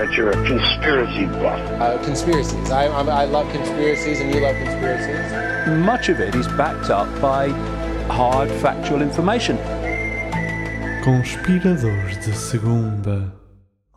that you're a conspiracy buff. Uh, conspiracies. I, I'm, I love conspiracies, and you love conspiracies. much of it is backed up by hard factual information. Conspiradores de segunda.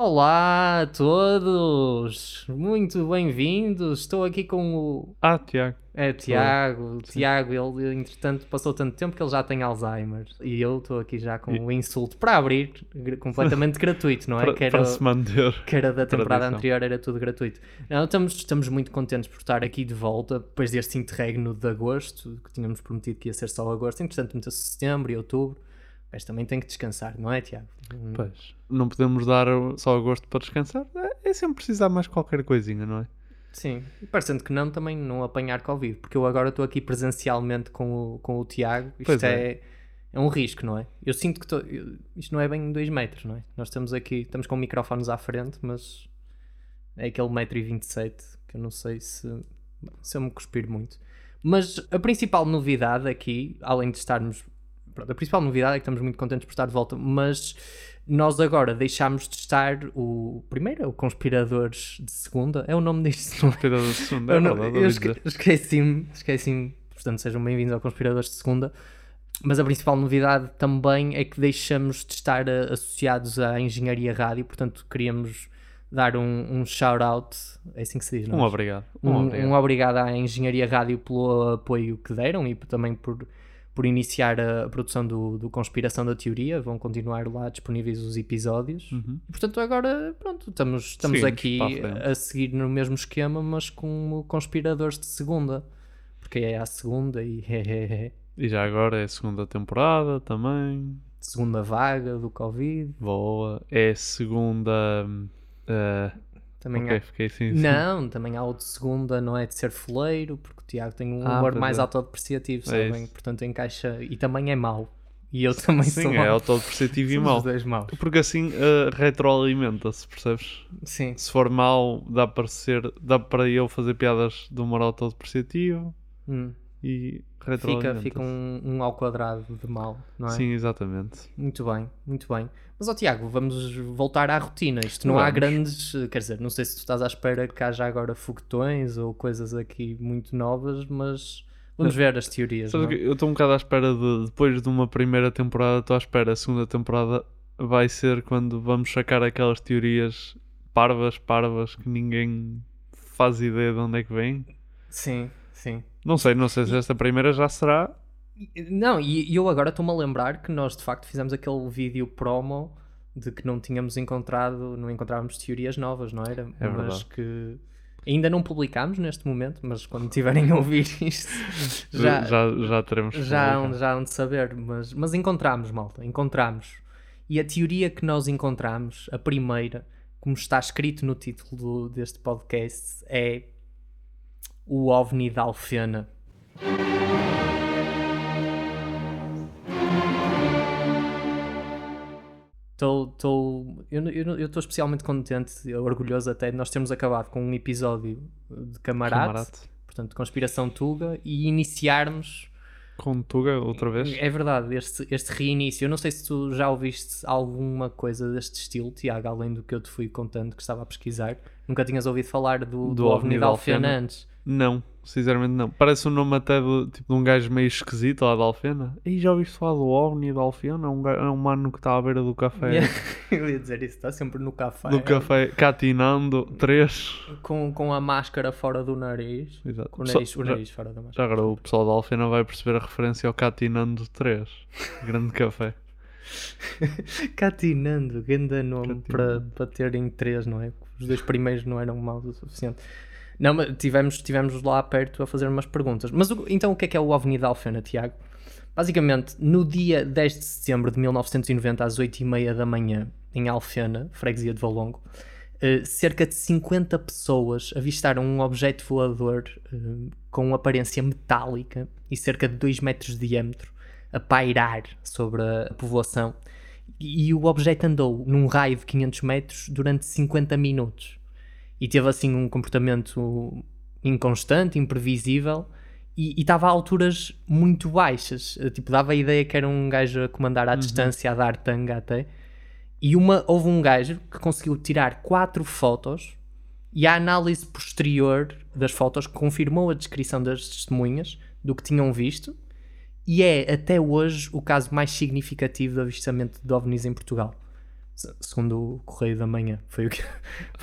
Olá a todos! Muito bem-vindos! Estou aqui com o. Ah, Tiago. É, Tiago. Tiago, ele entretanto passou tanto tempo que ele já tem Alzheimer. E eu estou aqui já com o insulto para abrir, completamente gratuito, não é? Para, Que era- para se manter. que era da temporada Tradição. anterior, era tudo gratuito. Não, estamos, estamos muito contentes por estar aqui de volta, depois deste interregno de agosto, que tínhamos prometido que ia ser só agosto, entretanto meteu-se setembro e outubro, mas também tem que descansar, não é, Tiago? Hum, Pois, não podemos dar só gosto para descansar. É, é sempre precisar mais qualquer coisinha, não é? Sim, e parecendo que não, também não apanhar Covid, porque eu agora estou aqui presencialmente com o, com o Tiago, isto Pois é. é. é um risco, não é? Eu sinto que tô, eu- isto não é bem 2 metros, não é? Nós estamos aqui, estamos com microfones à frente, mas é aquele metro e 27 que eu não sei se, se eu me cuspir muito. Mas a principal novidade aqui, além de estarmos. Pronto, a principal novidade é que estamos muito contentes por estar de volta, mas nós agora deixámos de estar o. Primeiro é o Conspiradores de Segunda, é o nome disto, é? Conspirador de segunda, é não- verdade, eu esque- esqueci-me, esqueci-me. Portanto, sejam bem-vindos ao Conspiradores de Segunda. Mas a principal novidade também é que deixamos de estar eh, associados à Engenharia Rádio, portanto, queríamos dar um, um shout-out, é assim que se diz, não é? Um obrigado. Um, Um, um obrigado. obrigado à Engenharia Rádio pelo apoio que deram e também por, por iniciar a produção do, do Conspiração da Teoria. Vão continuar lá disponíveis os episódios. Uhum. Portanto, agora, pronto, estamos, estamos Seguimos aqui a seguir no mesmo esquema, mas com conspiradores de segunda. Porque é a segunda e é, é, é. E já agora é a segunda temporada também. segunda vaga do Covid. Boa. É a segunda. ah, Também ok, há... fiquei assim. Não, também há o de segunda, não é de ser foleiro, porque o Tiago tem um Ah, humor mais é. autodepreciativo, É sabem? isso. Portanto, encaixa. E também é mau. E eu também sou Sim, é mau. autodepreciativo e mau. Porque assim ah, retroalimenta-se, percebes? Sim. Se for mau, dá para ser. dá para eu fazer piadas de humor autodepreciativo Hum. e Fica, retroalimenta. fica um, um ao quadrado de mal, não é? Sim, exatamente. Muito bem, muito bem. Mas, ó Tiago, vamos voltar à rotina. Isto não há Vamos. grandes. Quer dizer, não sei se tu estás à espera que haja agora foguetões ou coisas aqui muito novas, mas vamos ver as teorias. É? eu estou um bocado à espera de. Depois de uma primeira temporada, estou à espera. A segunda temporada vai ser quando vamos sacar aquelas teorias parvas, parvas, que ninguém faz ideia de onde é que vem. Sim, sim. Não sei, não sei se esta primeira já será. Não, e eu agora estou-me a lembrar que nós de facto fizemos aquele vídeo promo de que não tínhamos encontrado, não encontrávamos teorias novas, não era? É mas verdade. que ainda não publicámos neste momento, mas quando tiverem a ouvir isto já, já, já teremos. já, hão, já hão de saber, mas, mas encontramos, malta, encontramos. E a teoria que nós encontramos, a primeira, como está escrito no título do- deste podcast, é o OVNI da Alfena. Estou eu estou especialmente contente, orgulhoso até de nós termos acabado com um episódio de Camarate, Camarate. portanto, Conspiração Tuga, e iniciarmos Com Tuga, outra vez. é verdade, este, este reinício. Eu não sei se tu já ouviste alguma coisa deste estilo, Tiago, além do que eu te fui contando que estava a pesquisar. Nunca tinhas ouvido falar do, do, Do OVNI Alfena Alfena? antes. Não, sinceramente não. Parece um nome até de, tipo, de um gajo meio esquisito lá da Alfena. E já ouviste falar do OVNI da Alfena? É um, é um mano que está à beira do café. eu ia dizer isso, está sempre no café. Do café, catinando, três. Com, com a máscara fora do nariz. Exato. Com o Só- nariz, o já- nariz fora da Já máscara. agora o pessoal da Alfena vai perceber a referência ao Catinando 3. Grande café. Catinando, grande nome para, para terem três, não é? Os dois primeiros não eram maus o suficiente. Não, mas tivemos, tivemos lá perto a fazer umas perguntas. Mas o- então o que é que é o OVNI da Alfena, Tiago? Basicamente, no dia 10 de setembro de 1990, às 8h30 da manhã, em Alfena, freguesia de Valongo, Uh, cerca de 50 pessoas avistaram um objeto voador uh, com aparência metálica e cerca de 2 metros de diâmetro a pairar sobre a povoação. E, e o objeto andou num raio de 500 metros durante 50 minutos. E teve assim um comportamento inconstante, imprevisível e estava a alturas muito baixas. Uh, Tipo, dava a ideia que era um gajo a comandar à distância, a dar tanga até. E uma, houve um gajo que conseguiu tirar quatro fotos e a análise posterior das fotos confirmou a descrição das testemunhas do que tinham visto e é até hoje o caso mais significativo de avistamento de OVNIs em Portugal. Se- Segundo o Correio da Manhã. Foi o que.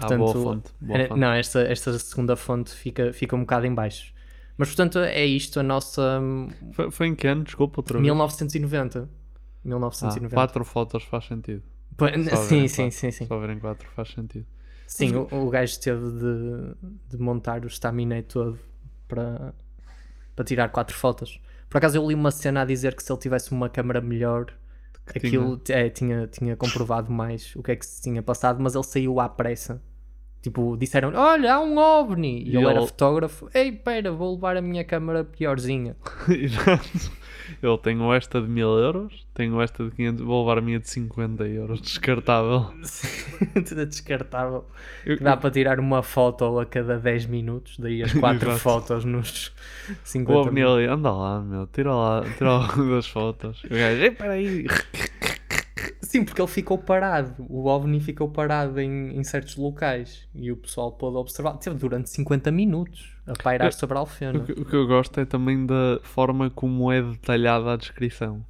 Ah, boa fonte, boa fonte. Não, esta, esta segunda fonte fica, fica um bocado em baixo. Mas portanto é isto, a nossa. hum, Foi, foi em que ano? Desculpa, outra vez. 1990. Ah, 1990. quatro fotos faz sentido. Pô, sim, sim, quatro. sim, sim. Só verem quatro faz sentido. Sim, o, o gajo teve de, de montar o estaminé todo para, para tirar quatro fotos. Por acaso eu li uma cena a dizer que se ele tivesse uma câmera melhor, aquilo é, tinha, tinha comprovado mais o que é que se tinha passado, mas ele saiu à pressa. Tipo, disseram olha, há um OVNI! E, E ele era ele- fotógrafo. Ei, pera, vou levar a minha câmera piorzinha. Exato. Eu tenho esta de 1000 euros, tenho esta de 500, vou levar a minha de 50 euros, descartável. Tudo descartável. Eu- dá para tirar uma foto a cada 10 minutos, daí as quatro Exato. fotos nos O 50 OVNI ali, anda lá, meu, tira lá, tira lá das fotos. O gajo, ei, peraí. Sim, porque ele ficou parado. O OVNI ficou parado em, em certos locais e o pessoal pôde observar. Teve durante 50 minutos a pairar Eu- sobre a O Alfena. que, o que eu gosto é também da forma como é detalhada a descrição.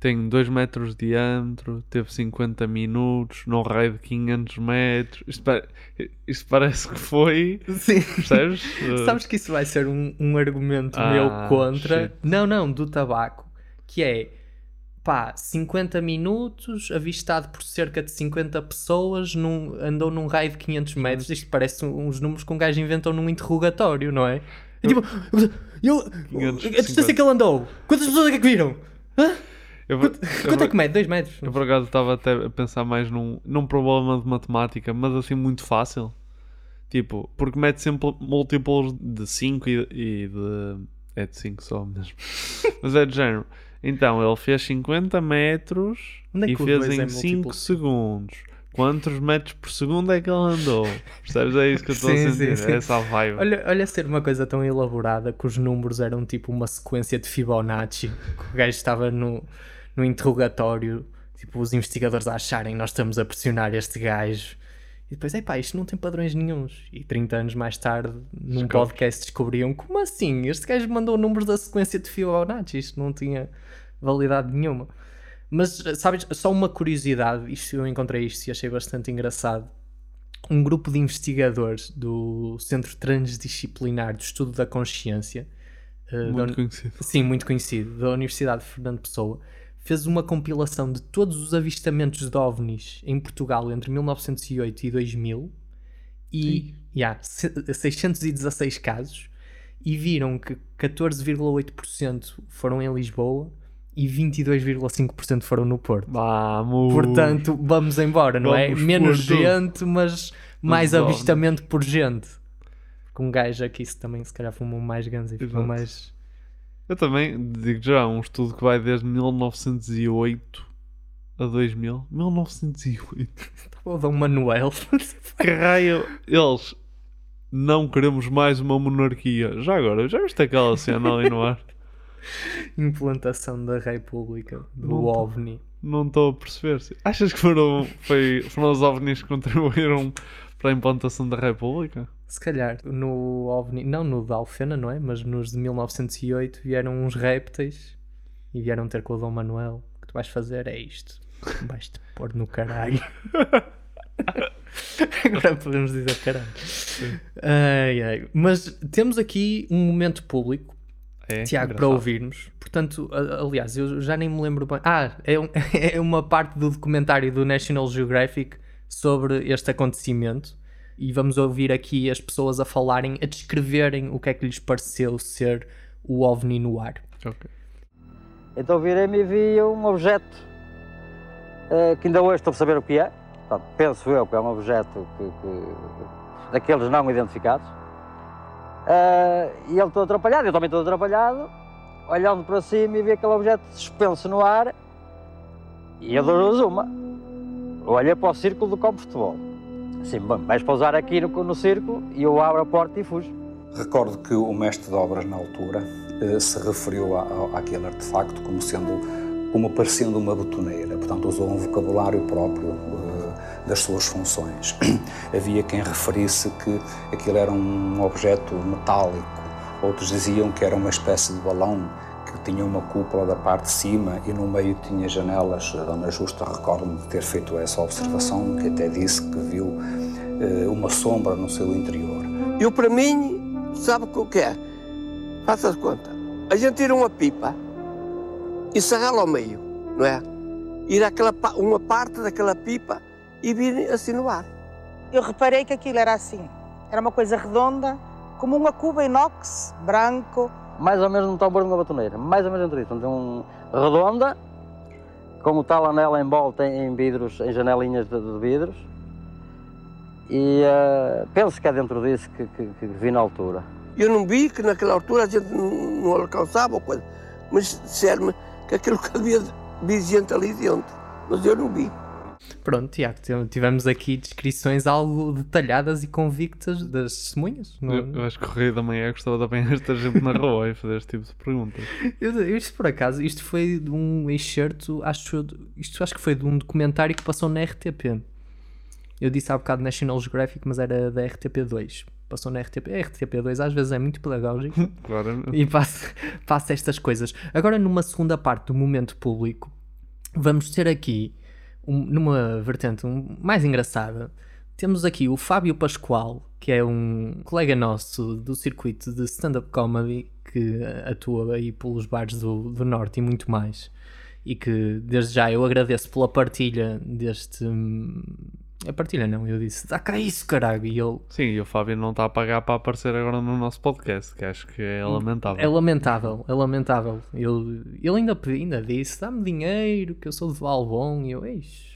Tem 2 metros de diâmetro, teve 50 minutos, num raio de 500 metros. Isto, pa- isto parece que foi. Sim. Percebes? Sabes que isso vai ser um, um argumento Ah, meu contra. shit. Não, não, do tabaco. Que é pá, 50 minutos, avistado por cerca de 50 pessoas, num, andou num raio de 500 metros. Isto parece uns números que um gajo inventou num interrogatório, não é? É tipo, eu, 500, a distância que ele andou, quantas pessoas é que viram? Hã? eu, Quanto, eu- quanto é que mede? 2 metros? Eu por acaso estava até a pensar mais num, num problema de matemática, mas assim muito fácil. Tipo, porque mete sempre múltiplos de 5 e, e de. É de 5 só mesmo. mas é de género. Então, ele fez 50 metros é e fez é em 5 múltiplo? segundos. Quantos metros por segundo é que ele andou? Percebes? É isso que eu estou a Sim, sentir. sim, sim. É essa a vibe. Olha, olha ser uma coisa tão elaborada que os números eram tipo uma sequência de Fibonacci, que o gajo estava no, no interrogatório, tipo os investigadores a acharem nós estamos a pressionar este gajo. E depois, epá, isto não tem padrões nenhuns. E 30 anos mais tarde, num podcast, descobriam como assim? Este gajo mandou números da sequência de Fibonacci, isto não tinha validade nenhuma. Mas, sabes, só uma curiosidade, isto eu encontrei isto e achei bastante engraçado um grupo de investigadores do Centro Transdisciplinar do Estudo da Consciência, eh, da Muito uni- conhecido. sim, muito conhecido, da Universidade de Fernando Pessoa, fez uma compilação de todos os avistamentos de OVNIs em Portugal entre 1908 e 2000 e yeah, se- 616 casos e viram que 14,8% foram em Lisboa e 22,5% foram no Porto. Vamos! Portanto, vamos embora, não é? Vamos Menos por tudo. gente, mas mais vamos. avistamento por gente. Com um gajo aqui se também se calhar fumou mais guns e Exato. mais. Eu também digo já, um estudo que vai desde 1908 a 2000. 1908. Ou Dom Manuel. Que raio? Eles não queremos mais uma monarquia. Já agora, já viste aquela cena ali no ar? Implantação da República, do Não tô- OVNI. Não estou a perceber. Achas que foram, foi, foram os ovnis que contribuíram para a implantação da República? Se calhar no OVNI, não no da Alfena, não é? Mas nos de 1908 vieram uns répteis e vieram ter com o Dom Manuel. O que tu vais fazer é isto. Vais-te pôr no caralho. Agora podemos dizer caralho. Ai, ai. Mas temos aqui um momento público, É, Tiago, para ouvirmos. Portanto, aliás, eu já nem me lembro bem. Ah, é, um- é uma parte do documentário do National Geographic sobre este acontecimento. E vamos ouvir aqui as pessoas a falarem, a descreverem o que é que lhes pareceu ser o OVNI no ar. Ok. Então virei-me e vi um objeto eh, que ainda hoje estou a saber o que é. portanto, penso eu que é um objeto que, que- daqueles não identificados. Ah, e ele todo atrapalhado, eu também todo atrapalhado, olhando para cima e vi aquele objeto suspenso no ar e eu dou-lhes uma. Olhei para o círculo do campo de futebol. Assim, bom, vais pousar aqui no, no círculo e eu abro a porta e fujo. Recordo que o mestre de obras, na altura, eh, se referiu a- àquele artefacto como sendo, como parecendo uma botoneira. Portanto, usou um vocabulário próprio eh, das suas funções. Havia quem referisse que aquilo era um objeto metálico. Outros diziam que era uma espécie de balão que tinha uma cúpula da parte de cima e no meio tinha janelas. A Dona Justa recordo-me de ter feito essa observação, que até disse que viu eh, uma sombra no seu interior. Eu, para mim, sabe o que é? Faça as conta. A gente tira uma pipa e serrá-la ao meio, não é? Ir àquela, pa- uma parte daquela pipa e vir assim no ar. Eu reparei que aquilo era assim. Era uma coisa redonda, como uma cuba inox, branco. Mais ou menos um tambor de uma batoneira, mais ou menos entre isso. Um, redonda, com o tal anel em volta em vidros, em janelinhas de, de vidros. E eh, penso que é dentro disso que, que, que vi na altura. Eu não vi que naquela altura a gente não, não alcançava ou coisa, mas disseram-me que aquilo que havia de gente ali dentro, mas eu não vi. Pronto, Tiago, tivemos aqui descrições algo detalhadas e convictas das testemunhas. não- é? Eu, eu acho que o Rei da Manhã gostava de apanhar esta gente na rua e fazer este tipo de perguntas. Eu, isto por acaso, isto foi de um excerto, acho, isto acho que foi de um documentário que passou na RTP. Eu disse há bocado National Geographic, mas era da RTP2. Passou na RTP. A RTP2 às vezes é muito pedagógico Claro. e passa, passa estas coisas. Agora, numa segunda parte do momento público, vamos ter aqui, um- numa vertente um- mais engraçada, temos aqui o Fábio Pascoal, que é um colega nosso do circuito de stand-up comedy, que atua aí pelos bares do, do Norte e muito mais. E que desde já eu agradeço pela partilha deste. A partilha não, eu disse, dá cá isso, caralho. E ele Sim, e o Fábio não está a pagar para aparecer agora no nosso podcast, que acho que é lamentável. É lamentável, é lamentável. Ele, ele ainda, ainda disse: dá-me dinheiro, que eu sou do Albon. E eu, eis,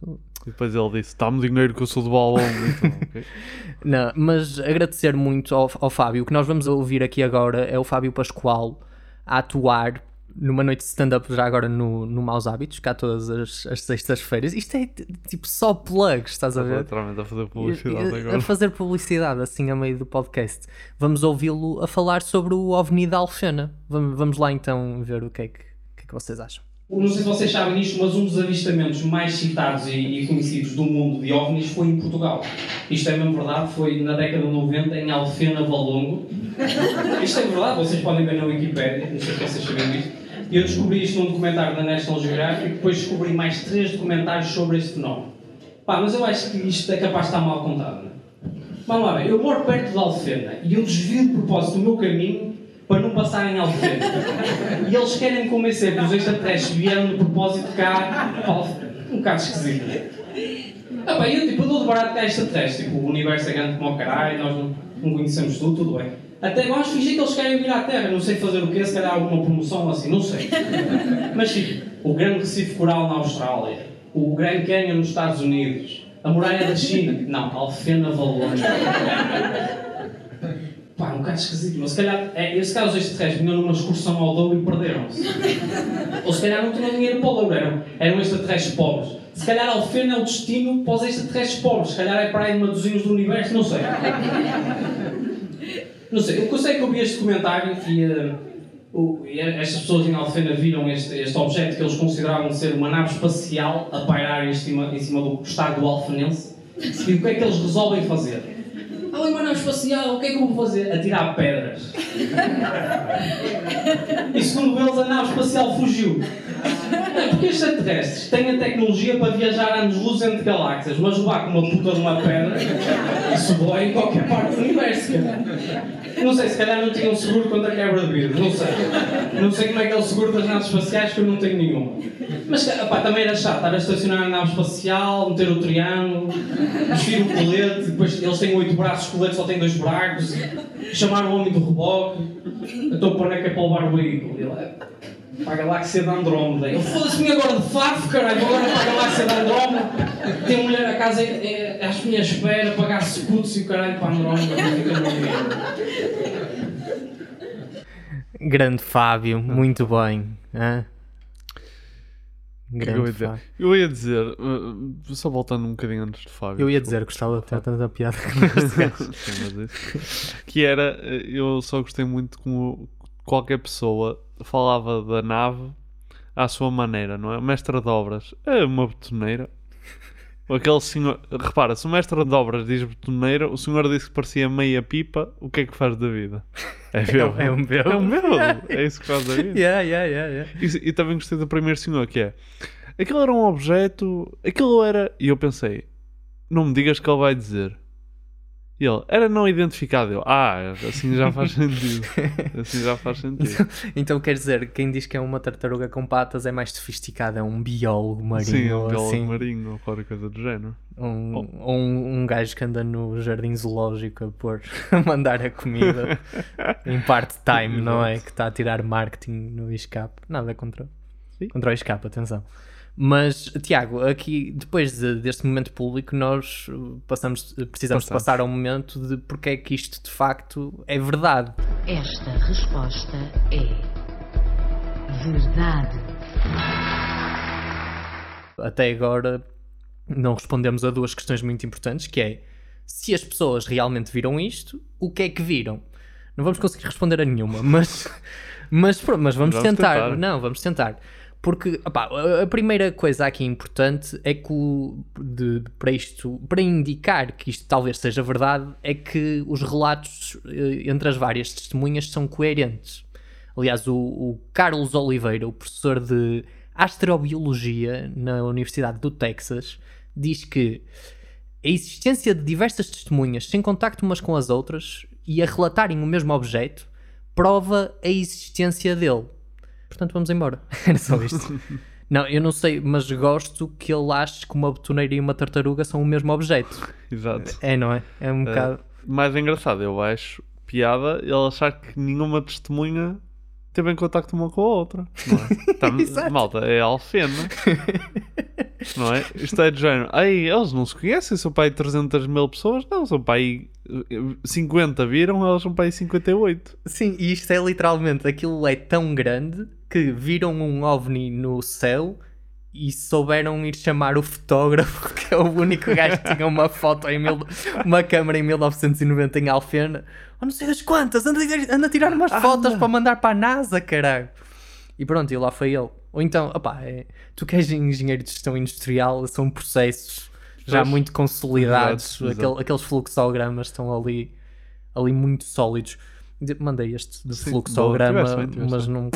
tô- E depois ele disse: dá-me dinheiro que eu sou do balão. então, ok. Não, mas agradecer muito ao, ao Fábio. O que nós vamos ouvir aqui agora é o Fábio Pascoal a atuar numa noite de stand-up já agora no, no Maus Hábitos, cá todas as, as sextas-feiras. Isto é tipo só plugs, estás a ver? Literalmente a fazer publicidade agora. A fazer publicidade assim a meio do podcast. Vamos ouvi-lo a falar sobre o OVNI da Alfena. Vamos, vamos lá então ver o que é que, o que, é que vocês acham. Não sei se vocês sabem disto, mas um dos avistamentos mais citados e, e conhecidos do mundo de OVNIs foi em Portugal. Isto é mesmo verdade, foi na década de 90 em Alfena Valongo. Isto é verdade, vocês podem ver na Wikipédia, não sei se vocês sabem disto. Eu descobri isto num documentário da National Geographic, depois descobri mais três documentários sobre este fenómeno. Pá, mas eu acho que isto é capaz de estar mal contado. não é? Vamos lá, bem, eu moro perto de Alfena e eu desvio de propósito o meu caminho para não passar em Alfena. E eles querem me convencer que os extraterrestres vieram de propósito cá para. Um bocado esquisito. Ah, pá, eu, tipo, eu dou de barato cá extraterrestre. Tipo, o universo é grande como o caralho, nós não, não conhecemos tudo, tudo bem. Até vamos fingir que eles querem vir à Terra, não sei fazer o quê, se calhar alguma promoção assim, não sei. Mas tipo, o Grande Recife Coral na Austrália, o Grand Canyon nos Estados Unidos, a Muralha da China, não, Alfena Valona. Pá, um bocado esquisito, mas se calhar, é, esse caso extraterrestres vinham numa excursão ao Douro e perderam-se. Ou se calhar não tinham dinheiro para o Douro, eram, eram extraterrestres pobres. Se calhar Alfena é o destino para os extraterrestres pobres, se calhar é para aí de Matosinhos do Universo, não sei. Não sei, que eu é que eu vi este comentário e, eh, o- e estas pessoas em Alfena viram este, este objeto que eles consideravam ser uma nave espacial a pairar em cima, em cima do estado do Alfenense. E o que é que eles resolvem fazer? Ali uma nave espacial, o que é que eu vou fazer? Atirar pedras. E segundo eles, a nave espacial fugiu. É porque extraterrestres têm a tecnologia para viajar anos-luz entre galáxias, mas levar com uma puta de uma pedra, isso voa em qualquer parte do universo. Não sei, se calhar não tinham seguro contra a quebra de vidro, não sei. Não sei como é que é o seguro das naves espaciais, que eu não tenho nenhuma. Mas também era chato estar a estacionar na nave espacial, meter o triângulo, vestir o colete, depois eles têm oito braços, o colete só tem dois buracos, chamar o homem do reboque, então para onde é é para levar o veículo? Ele é, para a galáxia de Andrómeda. Eu foda-se-me agora de Fafo, caralho, agora para a galáxia de Andrómeda. Tem mulher a casa é, é, à minha espera, pagar-se putos e o caralho para meio. Grande Fábio, muito bem. hã? O que é que eu ia dizer? Fábio. Eu ia dizer, uh, só voltando um bocadinho antes de Fábio. Eu ia dizer, gostava de ter tanta piada isso. Que era, uh, eu só gostei muito como qualquer pessoa falava da nave à sua maneira, não é? O mestre de obras é uma betoneira. Aquele senhor, repara, se o mestre de obras diz betoneira, o senhor disse que parecia meia pipa, o que é que faz da vida? É bêbado. É um bêbado. É um bêbado. É isso que faz da vida. Yeah, yeah, yeah, yeah. E, e também gostei do primeiro senhor que é aquilo era um objeto, aquilo era. E eu pensei, não me digas que ele vai dizer. E ele, era não identificado. Eu, ah, assim já faz sentido. Assim já faz sentido. Então, então quer dizer, quem diz que é uma tartaruga com patas é mais sofisticado, é um biólogo marinho. Sim, ou um biólogo assim. marinho ou qualquer coisa do género. Um, ou um, um gajo que anda no jardim zoológico a pôr, a mandar a comida em part-time, não é? Que está a tirar marketing no escape. Nada contra, contra o escape, atenção. Mas, Tiago, aqui, depois de- deste momento público, nós uh, passamos, precisamos de Passamos. passar ao momento de porque é que isto de facto é verdade. Esta resposta é verdade. até agora não respondemos a duas questões muito importantes, que é se as pessoas realmente viram isto, o que é que viram? Não vamos conseguir responder a nenhuma, mas, mas, mas vamos, Vamos tentar. tentar. Não, vamos tentar. Porque a primeira coisa aqui importante é que o- de- para isto, para indicar que isto talvez seja verdade, é que os relatos eh, entre as várias testemunhas são coerentes. Aliás, o, o Carlos Oliveira, o professor de astrobiologia na Universidade do Texas, diz que a existência de diversas testemunhas sem contacto umas com as outras e a relatarem o mesmo objeto prova a existência dele. Portanto, vamos embora. Era só isto. Não, eu não sei, mas gosto que ele ache que uma betoneira e uma tartaruga são o mesmo objeto. Exato. É, não é? É um Eh, bocado. mais engraçado, eu acho piada ele achar que nenhuma testemunha teve em contacto uma com a outra. Não é? Tá- malta, é alfena. não é? Isto é de género. Ei, eles não se conhecem, são aí 300 mil pessoas. Não, são eh, 50 viram, elas são para aí 58. Sim, e isto é literalmente aquilo é tão grande que viram um ovni no céu e souberam ir chamar o fotógrafo, que é o único gajo que tinha uma foto em mil, uma câmera em 1990 em Alfena. Oh, não sei das quantas, anda, a- anda a tirar umas fotos para mandar para a NASA, caralho. E pronto, e lá foi ele. Ou então, opá, é, tu que és engenheiro de gestão industrial, são processos já Pois. muito consolidados, Exato, exato. aquele- aqueles fluxogramas estão ali, ali muito sólidos. De- Mandei este de Sim, fluxograma, tiveste mas não.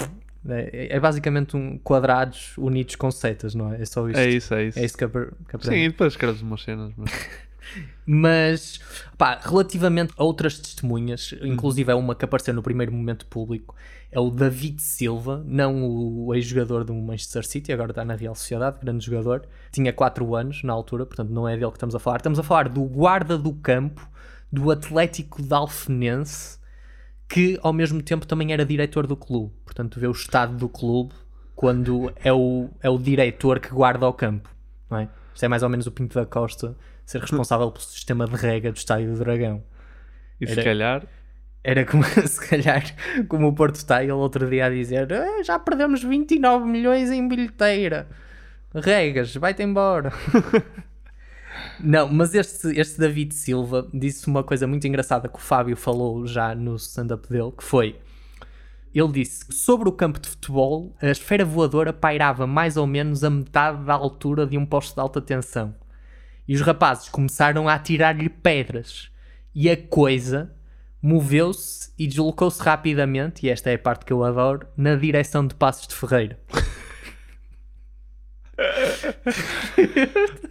É, é basicamente um quadrados unidos com setas, não é? É só isto. É isso, é isso. É isso que, que Sim, e depois escreves umas cenas. Mas... Mas, pá, relativamente a outras testemunhas, Uhum. inclusive é uma que apareceu no primeiro momento público, é o David Silva, não o ex-jogador do Manchester City, agora está na Real Sociedade, grande jogador. Tinha 4 anos na altura, portanto não é dele que estamos a falar. Estamos a falar do guarda do campo do Atlético de Alfenense, que ao mesmo tempo também era diretor do clube. Portanto, vê o estado do clube quando é o, é o diretor que guarda o campo, não é? Isto é mais ou menos o Pinto da Costa ser responsável pelo sistema de rega do Estádio do Dragão. E se calhar- Era como, se calhar, como o Porto está ele outro dia a dizer "Ah, já perdemos 29 milhões em bilheteira. Regas, vai-te embora. Não, mas este, este David Silva disse uma coisa muito engraçada que o Fábio falou já no stand-up dele, que foi ele disse sobre o campo de futebol a esfera voadora pairava mais ou menos a metade da altura de um posto de alta tensão. E os rapazes começaram a atirar-lhe pedras. E a coisa moveu-se e deslocou-se rapidamente, e esta é a parte que eu adoro, na direção de Passos de Ferreira.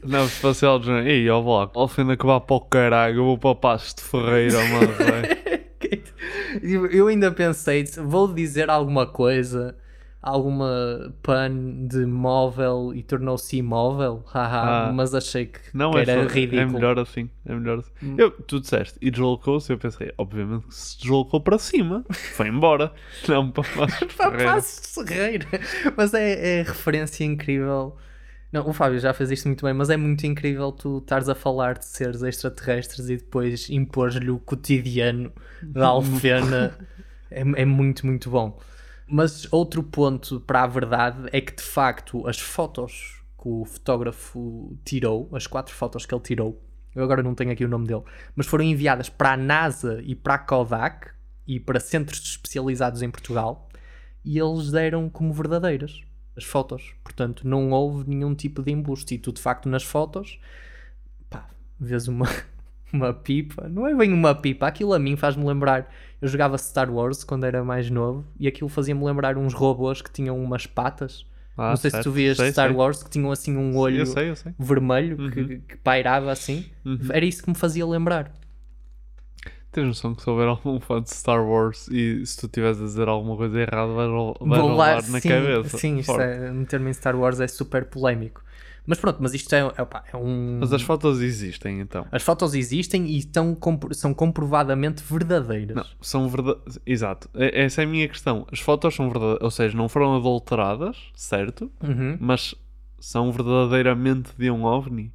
Não, se fosse ela dizendo, ei, ó Bloco, ao fim de acabar para o caralho, eu vou para Passos de Ferreira, mano. velho." Eu eu ainda pensei, vou dizer alguma coisa, alguma pan de móvel e tornou-se imóvel, haha, Ah. mas achei que, Não, que é, era só- ridículo. é melhor assim. É melhor assim. Hum. Eu, tu disseste, e deslocou-se, eu pensei, obviamente que se deslocou para cima, foi embora. Não para Passos Pá, Ferreira. Passos Ferreira. Mas é, é referência incrível. Não, o Fábio já fez isto muito bem, mas é muito incrível tu estares a falar de seres extraterrestres e depois impores-lhe o cotidiano da Alfena. é, é muito, muito bom. Mas outro ponto para a verdade é que de facto as fotos que o fotógrafo tirou, as quatro fotos que ele tirou, eu agora não tenho aqui o nome dele, mas foram enviadas para a NASA e para a Kodak e para centros especializados em Portugal e eles deram como verdadeiras as fotos. Portanto, não houve nenhum tipo de embuste. E tu, de facto, nas fotos, pá, vês uma, uma pipa. Não é bem uma pipa. Aquilo a mim faz-me lembrar. Eu jogava Star Wars quando era mais novo e aquilo fazia-me lembrar uns robôs que tinham umas patas. Ah, não sei se certo. tu vias Sei, Star sei. Wars que tinham assim um olho eu sei, eu vermelho Uhum. que, que pairava assim. Uhum. Era isso que me fazia lembrar. Tens noção que se houver algum fã de Star Wars e se tu estiveres a dizer alguma coisa errada, Vou rolar na sim, cabeça. Sim, isto Forte. é, meter-me em Star Wars é super polémico. Mas pronto, mas isto é, é, pá, é um. Mas as fotos existem então. As fotos existem e estão, são comprovadamente verdadeiras. Não, são verdadeiras. Exato. E- Essa é a minha questão. As fotos são verdadeiras, ou seja, não foram adulteradas, certo? Uhum. Mas são verdadeiramente de um OVNI.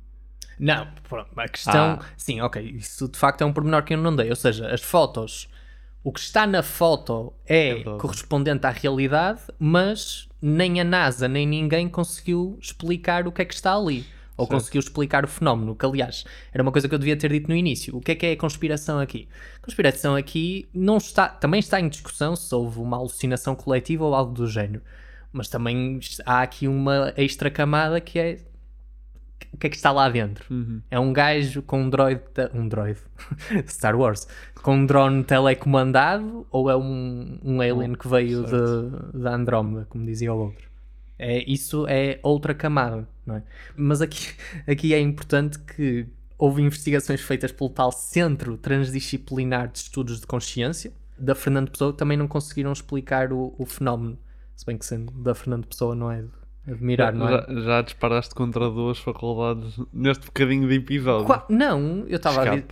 Não, pronto, a questão. Ah. Sim, ok, isso de facto é um pormenor que eu não dei. Ou seja, as fotos, o que está na foto é, verdade. correspondente à realidade, mas nem a NASA nem ninguém conseguiu explicar o que é que está ali. Ou Certo. conseguiu explicar o fenómeno, que aliás era uma coisa que eu devia ter dito no início. O que é que é a conspiração aqui? A conspiração aqui não está, também está em discussão se houve uma alucinação coletiva ou algo do género. Mas também há aqui uma extra camada que é o que é que está lá dentro? Uhum. É um gajo com um droid. Um droid. Star Wars. Com um drone telecomandado ou é um, um alien que veio de, da Andrómeda, como dizia o outro? É, isso é outra camada, não é? Mas aqui, aqui é importante que houve investigações feitas pelo tal Centro Transdisciplinar de Estudos de Consciência da Fernando Pessoa que também não conseguiram explicar o, o fenómeno. Se bem que sendo da Fernando Pessoa não é admirar, não é? já, já disparaste contra duas faculdades neste bocadinho de episódio. Qua- Não, eu estava a dizer.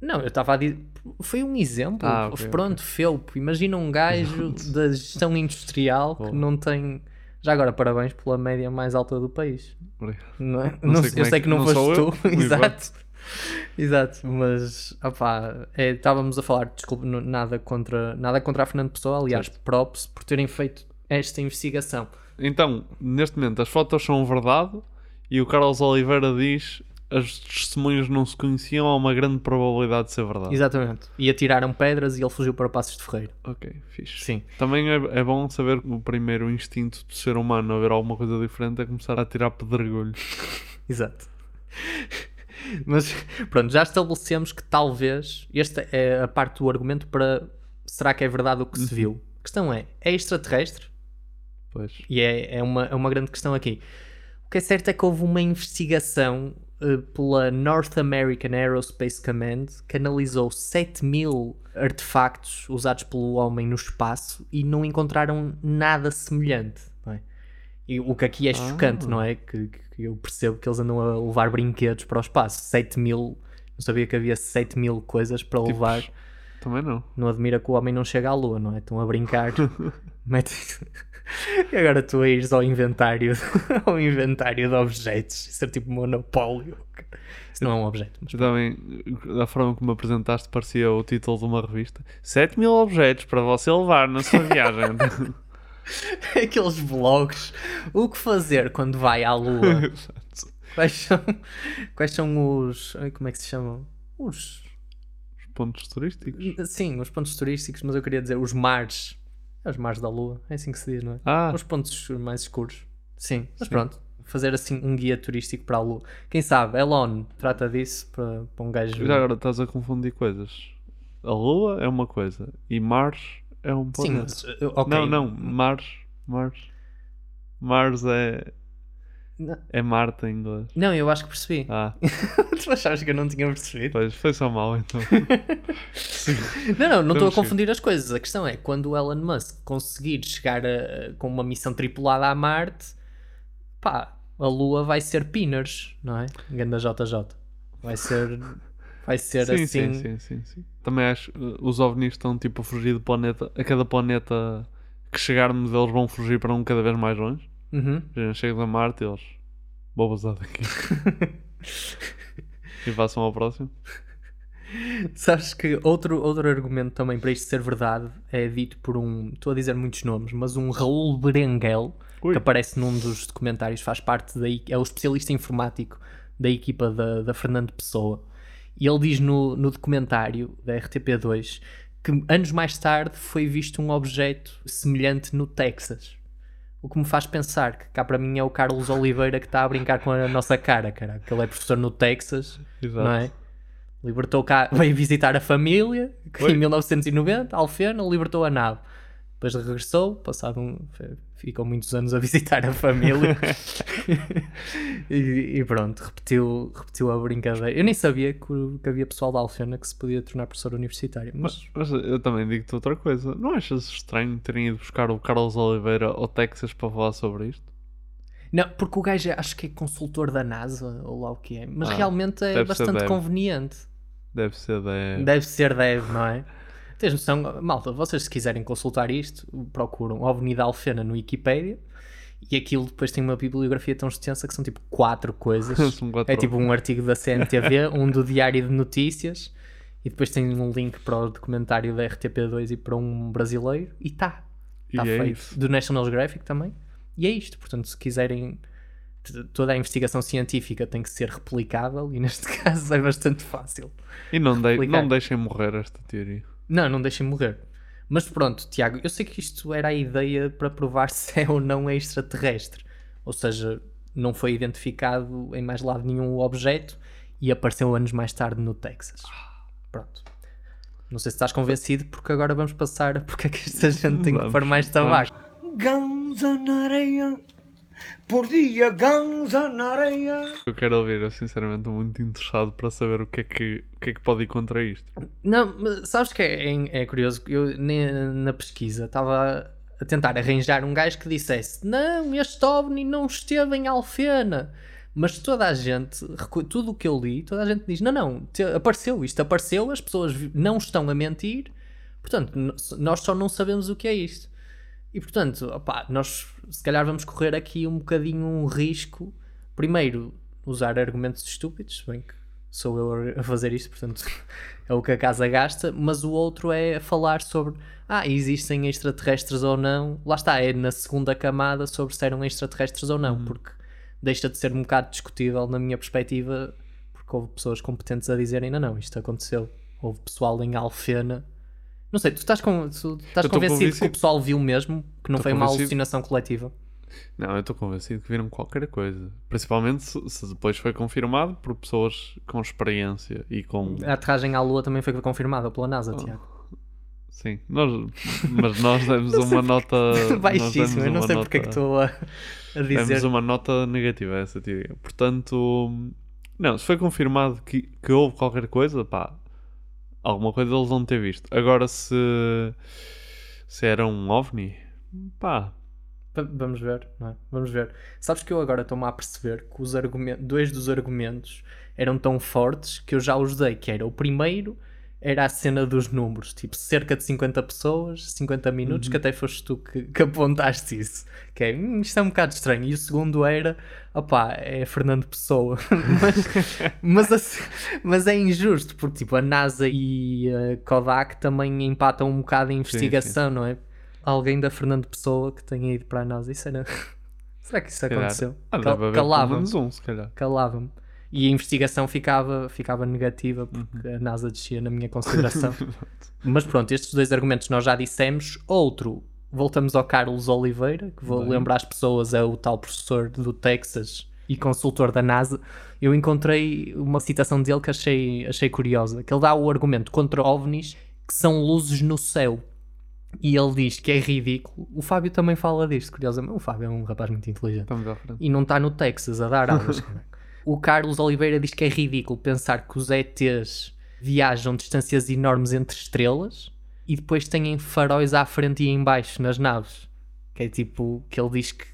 Não, eu estava a dizer. Foi um exemplo. Ah, ok, Pronto, felpo. Imagina um gajo da gestão industrial que Boa. não tem. Já agora, parabéns pela média mais alta do país. Obrigado. Não é? Não Não sei eu é sei que- não, não foste tu. Exato. Exato, mas opá, é, estávamos a falar, desculpe, no- nada contra, nada contra a Fernando Pessoa, aliás, props por terem feito esta investigação. Então, neste momento, as fotos são verdade e o Carlos Oliveira diz as testemunhas não se conheciam, há uma grande probabilidade de ser verdade. Exatamente. E atiraram pedras e ele fugiu para Passos de Ferreira. Ok, fixe. Sim. Também é, é bom saber que o primeiro instinto do ser humano a ver alguma coisa diferente é começar a tirar pedregulho. Exato. Mas pronto, já estabelecemos que talvez esta é a parte do argumento para será que é verdade o que se viu? A questão é, é extraterrestre? Pois. E é, é, uma, é uma grande questão aqui. O que é certo é que houve uma investigação eh, pela North American Aerospace Command que analisou 7 mil artefactos usados pelo homem no espaço e não encontraram nada semelhante. é? E o que aqui é chocante, não é? Que, que eu percebo que eles andam a levar brinquedos para o espaço. 7 mil, não sabia que havia 7 mil coisas para Tipos. levar. Também não. Não admira que o homem não chegue à lua, não é? Estão a brincar. Mete... E agora tu a ires ao inventário, ao inventário de objetos. Isso é tipo monopólio. Isso não é um objeto. Mas... Também, da forma como me apresentaste, parecia o título de uma revista: 7 mil objetos para você levar na sua viagem. Aqueles blogs. O que fazer quando vai à lua? quais, são, quais são os. Como é que se chamam? Os. Os pontos turísticos. Sim, os pontos turísticos, mas eu queria dizer os mares. Os mares da lua, é assim que se diz, não é? Ah. Os pontos mais escuros. Sim, mas Sim. pronto. Fazer assim um guia turístico para a lua. Quem sabe, Elon trata disso para, para um gajo. Já agora estás a confundir coisas. A Lua é uma coisa e Mars é um Sim, planeta. mas, uh, ok. Não, não, Mars, Mars. Mars é. Não. É Marte em inglês. Não, eu acho que percebi. Ah. tu achavas que eu não tinha percebido? Pois, foi só mal então. Não, não, não estou a confundir as coisas. A questão é quando o Elon Musk conseguir chegar a- com uma missão tripulada a Marte, pá, a Lua vai ser Pinners, não é? Ganda JJ. Vai ser. Vai ser sim, assim. sim, sim, sim, sim. Também acho que os ovnis estão tipo a fugir do planeta. A cada planeta que chegarmos, eles vão fugir para um cada vez mais longe. Uhum. Já Chegam a Marte, eles vou basar daqui. e passam ao próximo. Sabes que outro, outro argumento também para isto ser verdade é dito por um, estou a dizer muitos nomes, mas um Raul Berenguel, Ui. que aparece num dos documentários, faz parte da, e- é o especialista informático da equipa da, da Fernando Pessoa. E ele diz no, no documentário da RTP2 que anos mais tarde foi visto um objeto semelhante no Texas. O que me faz pensar que cá para mim é o Carlos Oliveira que está a brincar com a nossa cara, cara. Que ele é professor no Texas, Exato. não é? Libertou cá, veio visitar a família que Oi. em 1990, Alfena, libertou a nave. Depois regressou, passado um. Ficou muitos anos a visitar a família e, e pronto, repetiu, repetiu a brincadeira. Eu nem sabia que, que havia pessoal da Alfena que se podia tornar professor universitário, mas Mas, mas eu também digo-te outra coisa. Não achas estranho terem ido buscar o Carlos Oliveira ao Texas para falar sobre isto? Não, porque o gajo é- acho que é consultor da NASA ou lá o que é, mas Ah, realmente é deve bastante deve. conveniente. Deve ser da. Deve ser, deve, não é? Tens noção, malta, vocês se quiserem consultar isto, procuram OVNI da Alfena no Wikipedia e aquilo depois tem uma bibliografia tão extensa que são tipo quatro coisas. É tipo um artigo da CNTV, um do Diário de Notícias e depois tem um link para o documentário da RTP2 e para um brasileiro e tá. Está é feito. isso. Do National Geographic também. E é isto, portanto, se quiserem toda a investigação científica tem que ser replicável e neste caso é bastante fácil. E não, replicar. não deixem morrer esta teoria. Não, não deixem morrer. Mas pronto, Tiago, eu sei que isto era a ideia para provar se é ou não extraterrestre. Ou seja, não foi identificado em mais lado nenhum o objeto e apareceu anos mais tarde no Texas. Pronto. Não sei se estás convencido, porque agora vamos passar a porque é que esta gente tem que pôr mais tabaco. Ganza na areia, por dia ganza na areia. Eu quero ouvir, eu sinceramente estou muito interessado para saber o que é que, o que, é que pode ir contra isto. Não, mas sabes que é, é- é curioso? Eu na pesquisa estava a tentar arranjar um gajo que dissesse: Não, este OVNI não esteve em Alfena. Mas toda a gente, tudo o que eu li, toda a gente diz: Não, não, te- apareceu isto, apareceu, as pessoas não estão a mentir, portanto, nós só não sabemos o que é isto. E portanto, opá, nós se calhar vamos correr aqui um bocadinho um risco. Primeiro, usar argumentos estúpidos, bem que sou eu a fazer isto, portanto é o que a casa gasta. Mas o outro é falar sobre ah, existem extraterrestres ou não. Lá está, é na segunda camada sobre se eram extraterrestres ou não, porque deixa de ser um bocado discutível na minha perspectiva, porque houve pessoas competentes a dizerem não, não, isto aconteceu. Houve pessoal em Alfena. Não sei, tu estás, com, tu estás tô convencido, que o convencido. pessoal viu mesmo, que não Tô foi uma convencido. alucinação coletiva? Não, eu estou convencido que viram qualquer coisa. Principalmente se, se depois foi confirmado por pessoas com experiência e com. A aterragem à Lua também foi confirmada pela NASA, Tiago. Sim, nós, mas nós demos uma nota. demos eu não uma sei porque é que estou a, a dizer. Demos uma nota negativa a essa teoria. Portanto, não, se foi confirmado que, que houve qualquer coisa, pá, alguma coisa eles vão ter visto. Agora, se, se era um ovni, pá, Va- Vamos ver, não é? Vamos ver. Sabes que eu agora estou-me a perceber que os argumentos, dois dos argumentos eram tão fortes que eu já os dei, que era o primeiro era a cena dos números, tipo cerca de 50 pessoas, 50 minutos, Uhum. que até foste tu que, que apontaste isso. Que é, "Hum, isto é um bocado estranho. E o segundo era, opá, é Fernando Pessoa. mas, mas, assim- mas é injusto, porque tipo, a NASA e a Kodak também empatam um bocado em investigação, não é? Alguém da Fernando Pessoa que tenha ido para a NASA, isso era. Será que isso calhar. aconteceu? Ah, Cal- Calava-me. um, se calhar. E a investigação ficava, ficava negativa porque a NASA descia na minha consideração. Mas pronto, estes dois argumentos nós já dissemos. Outro, voltamos ao Carlos Oliveira, que vou Bem. lembrar as pessoas, é o tal professor do Texas e consultor da NASA. Eu encontrei uma citação dele que achei, achei curiosa, que ele dá o argumento contra OVNIs que são luzes no céu. E ele diz que é ridículo. O Fábio também fala disto, curiosamente. O Fábio é um rapaz muito inteligente. E não está no Texas a dar aulas. o Carlos Oliveira diz que é ridículo pensar que os ETs viajam distâncias enormes entre estrelas e depois têm faróis à frente e em baixo nas naves. Que é tipo, que ele diz que,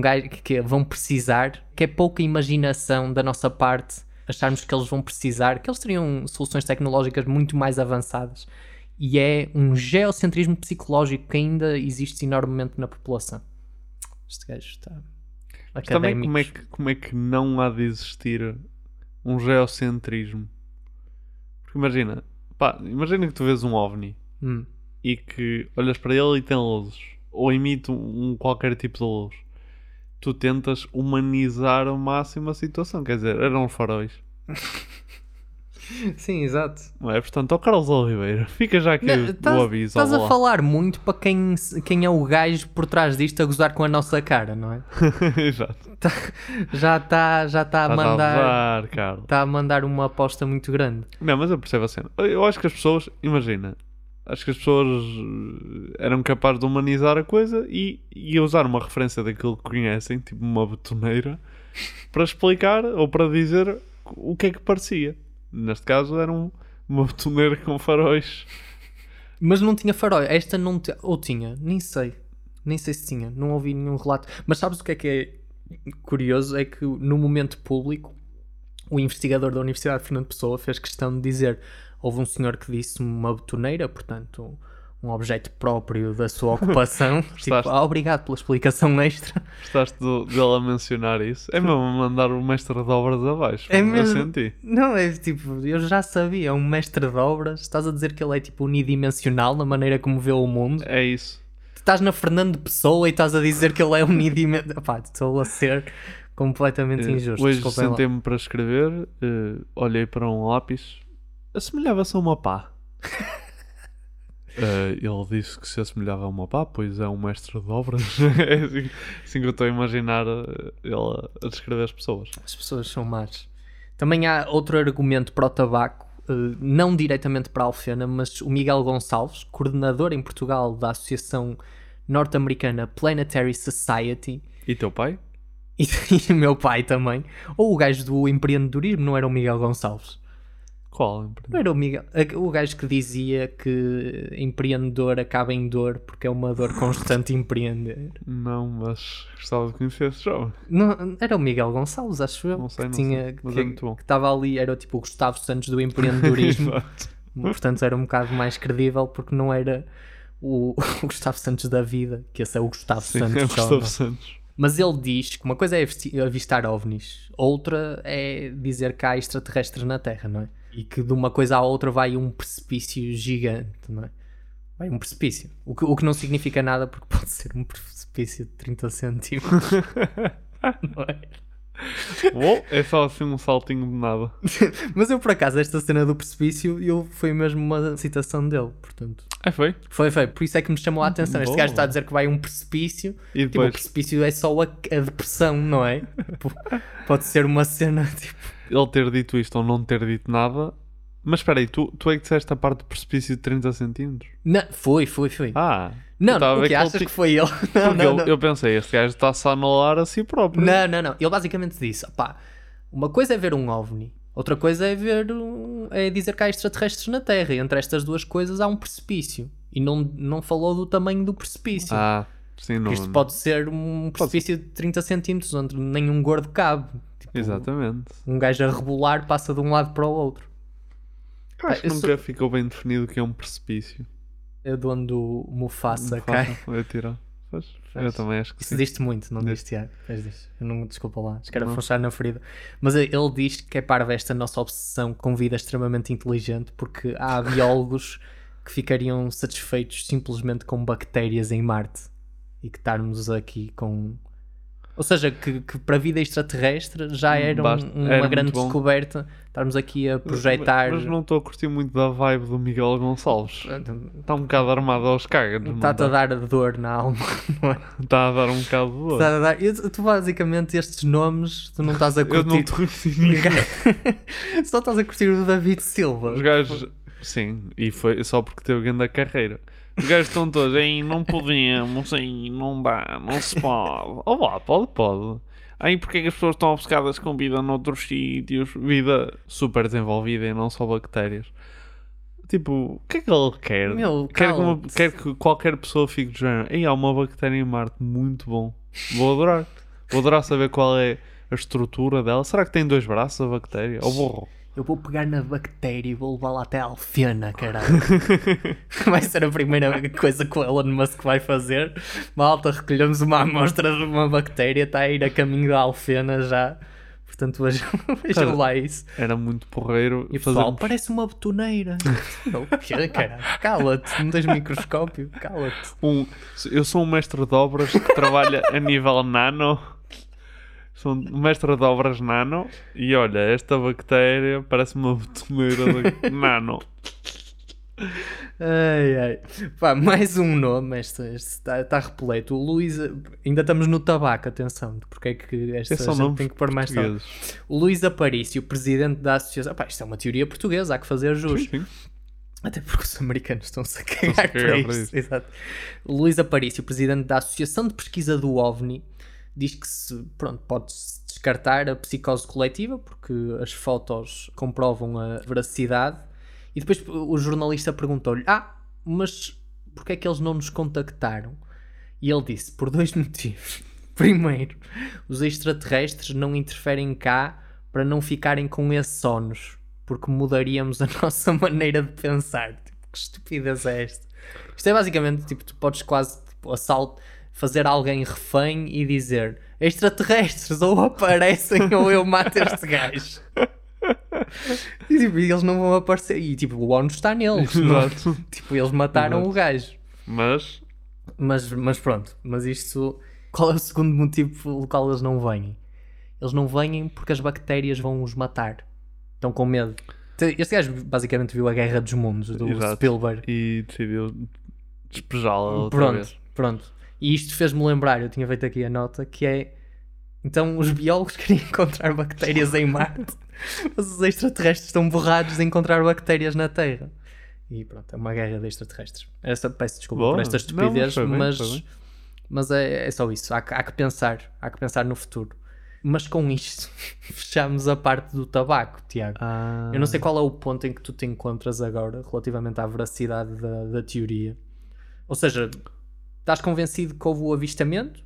gajo, que vão precisar, que é pouca imaginação da nossa parte acharmos que eles vão precisar, que eles teriam soluções tecnológicas muito mais avançadas. E é um geocentrismo psicológico que ainda existe enormemente na população. Este gajo está. Mas também como é, que, como é que não há de existir um geocentrismo? Porque imagina, pá, imagina que tu vês um OVNI Hum. e que olhas para ele e tem luzes, ou emite um, um qualquer tipo de luz. Tu tentas humanizar ao máximo a situação, quer dizer, eram faróis. Sim, exato. Não é? Portanto, ao Carlos Oliveira, fica já aqui Não, o aviso. estás a falar muito para quem, quem é o gajo por trás disto a gozar com a nossa cara, não é? Exato. Tá- já está já tá a mandar. Está a mandar uma aposta muito grande. Não, mas eu percebo a cena. Eu acho que as pessoas, imagina, acho que as pessoas eh, eram capazes de humanizar a coisa e, e usar uma referência daquilo que conhecem, tipo uma betoneira, para explicar ou para dizer o que é que parecia. Neste caso era um, uma betoneira com faróis. Mas não tinha farol. Esta não te... Ou tinha? Nem sei. Nem sei se tinha. Não ouvi nenhum relato. Mas sabes o que é que é curioso? É que no momento público, o investigador da Universidade de Fernando Pessoa fez questão de dizer houve um senhor que disse uma betoneira, portanto um objeto próprio da sua ocupação. tipo, ah, obrigado pela explicação extra. Gostaste do, dele a mencionar isso? É mesmo mandar o mestre de obras abaixo. É eu mesmo. senti. Não, é tipo, eu já sabia, é um mestre de obras. Estás a dizer que ele é tipo unidimensional na maneira como vê o mundo. É isso. Estás na Fernando Pessoa e estás a dizer que ele é unidimensional. Pá, estou a ser completamente Eh, injusto. Hoje sentei-me para escrever, eh, olhei para um lápis, assemelhava-se a uma pá. Eh, ele disse que se assemelhava a uma pá, pois é um mestre de obras. é assim, assim que eu estou a imaginar eh, ele a, descrever as pessoas. As pessoas são más. Também há outro argumento para o tabaco, eh, não diretamente para a Alfena, mas o Miguel Gonçalves, coordenador em Portugal da Associação Norte-Americana Planetary Society, E teu pai? e, e meu pai também, ou o gajo do empreendedorismo, não era o Miguel Gonçalves? Qual? Não era o Miguel, o gajo que dizia que empreendedor acaba em dor porque é uma dor constante empreender. Não, mas gostava de conhecer esse jovem. Não, era o Miguel Gonçalves, acho eu. Não sei, que não tinha, sei, mas que, é muito bom. que estava ali, era tipo o Gustavo Santos do empreendedorismo. Exato. Portanto, era um bocado mais credível porque não era o, o Gustavo Santos da vida, que esse é o Gustavo Sim, Santos. é o Gustavo. Santos. Mas ele diz que uma coisa é avistar ovnis, outra é dizer que há extraterrestres na Terra, não é? E que de uma coisa à outra vai um precipício gigante, não é? Vai um precipício. O que, o que não significa nada porque pode ser um precipício de 30 centímetros. não é? Bom, é só assim um saltinho de nada. Mas eu, por acaso, esta cena do precipício, eu, foi mesmo uma citação dele, portanto. É, foi? Foi, foi. Por isso é que me chamou a atenção. Este Boa. gajo está a dizer que vai um precipício. E Tipo, o depois? precipício é só a, a depressão, não é? Tipo, Pode ser uma cena, tipo... Ele ter dito isto ou não ter dito nada. Mas espera aí, tu, tu é que disseste a parte do precipício de 30 centímetros? Não, foi, foi, foi. Ah. Não, não, o que ele achas ti- que foi ele? Não, não, eu, não. eu pensei, este gajo está-se a anular a si próprio. Não, não, não. Ele basicamente disse: pá, uma coisa é ver um OVNI, outra coisa é ver um, é dizer que há extraterrestres na Terra. E entre estas duas coisas há um precipício. E não, não falou do tamanho do precipício. Ah, sim, não. Porque isto pode ser um precipício de 30 centímetros onde nenhum gordo cabe. Tipo, Exatamente. Um gajo a rebolar passa de um lado para o outro. Acho que eu nunca ficou bem definido o que é um precipício. É de onde o Mufasa, Mufasa cai. Vai tirar. Pois, eu também acho que Isso sim. diste muito, não diste, Tiago? Não, desculpa lá, acho que era funchar na ferida. Mas ele diz que é parva esta nossa obsessão com vida extremamente inteligente, porque há biólogos que ficariam satisfeitos simplesmente com bactérias em Marte e que estarmos aqui com. Ou seja, que, que para a vida extraterrestre já era um- Basta- uma era grande descoberta. Estarmos aqui a projetar. Mas não estou a curtir muito da vibe do Miguel Gonçalves. Está um bocado armado aos cagas. não Está-te a dar dor na alma, não é? Está a dar um bocado de dor. A dar- eu- tu basicamente estes nomes tu não estás a Eu curtir. não estou a curtir ninguém. Só estás a curtir o David Silva. Os gajos, Sim, e foi só porque teve grande carreira. Os gajos estão todos, aí não podemos, aí não dá, não se pode. Oh lá, pode, pode. Aí porque é que as pessoas estão obcecadas com vida noutros sítios? Vida super desenvolvida e não só bactérias. Tipo, o que é que ele quer? Meu, quer, que uma- quer que qualquer pessoa fique de género. Ei, há uma bactéria em Marte, muito bom. Vou adorar. Vou adorar saber qual é a estrutura dela. Será que tem dois braços a bactéria? Ou burro? Eu vou pegar na bactéria e vou levá-la até a Alfena, caralho. vai ser a primeira coisa que o Elon Musk vai fazer. Malta, recolhemos uma amostra de uma bactéria, está a ir a caminho da Alfena já. Portanto, vejam, vejam lá isso. Era muito porreiro. E pessoal, fazermos- parece uma betoneira. Não, o quê, caralho? Cala-te, não tens microscópio, cala-te. Um, eu sou um mestre de obras que trabalha a nível nano. Sou mestre de obras nano. E olha, esta bactéria parece uma betoneira de nano. Ai, ai. Pá, mais um nome, este está tá repleto. O Luís, ainda estamos no tabaco, atenção, porque é que esta são gente tem que pôr mais tabaco. O Luís Aparício, presidente da associação. Pá, isto é uma teoria portuguesa, há que fazer jus. Sim, sim. Até porque os americanos estão-se a cagar cagar para para isto. Exato. Luís Aparício, presidente da Associação de Pesquisa do OVNI, diz que se, pronto, pode-se descartar a psicose coletiva, porque as fotos comprovam a veracidade. E depois o jornalista perguntou-lhe: Ah, mas porquê é que eles não nos contactaram? E ele disse: Por dois motivos. Primeiro, os extraterrestres não interferem cá para não ficarem com esses sonos, porque mudaríamos a nossa maneira de pensar. Tipo, que estupidez é esta? Isto é basicamente tipo: tu podes quase tipo, assalto, fazer alguém refém e dizer extraterrestres ou aparecem ou eu mato este gajo. E tipo, eles não vão aparecer. E tipo, o ONU está neles. não- Exato. Tipo, eles mataram Exato. o gajo. Mas Mas, mas pronto, mas isto. Qual é o segundo motivo pelo qual eles não vêm? Eles não vêm porque as bactérias vão os matar. Estão com medo. Este gajo basicamente viu a Guerra dos Mundos do Exato. Spielberg. E decidiu despejá-la outra Pronto, vez. pronto. E isto fez-me lembrar, eu tinha feito aqui a nota, que é. Então os biólogos queriam encontrar bactérias em Marte, mas os extraterrestres estão borrados de encontrar bactérias na Terra. E pronto, é uma guerra de extraterrestres. Esta, peço desculpa Boa. por esta Não, mas estupidez, bem, mas, bem. mas é, é só isso. Há, que- há que pensar, há que pensar no futuro. Mas com isto, fechamos a parte do tabaco, Tiago. Ah. Eu não sei qual é o ponto em que tu te encontras agora relativamente à veracidade da, da teoria. Ou seja, estás convencido que houve o avistamento,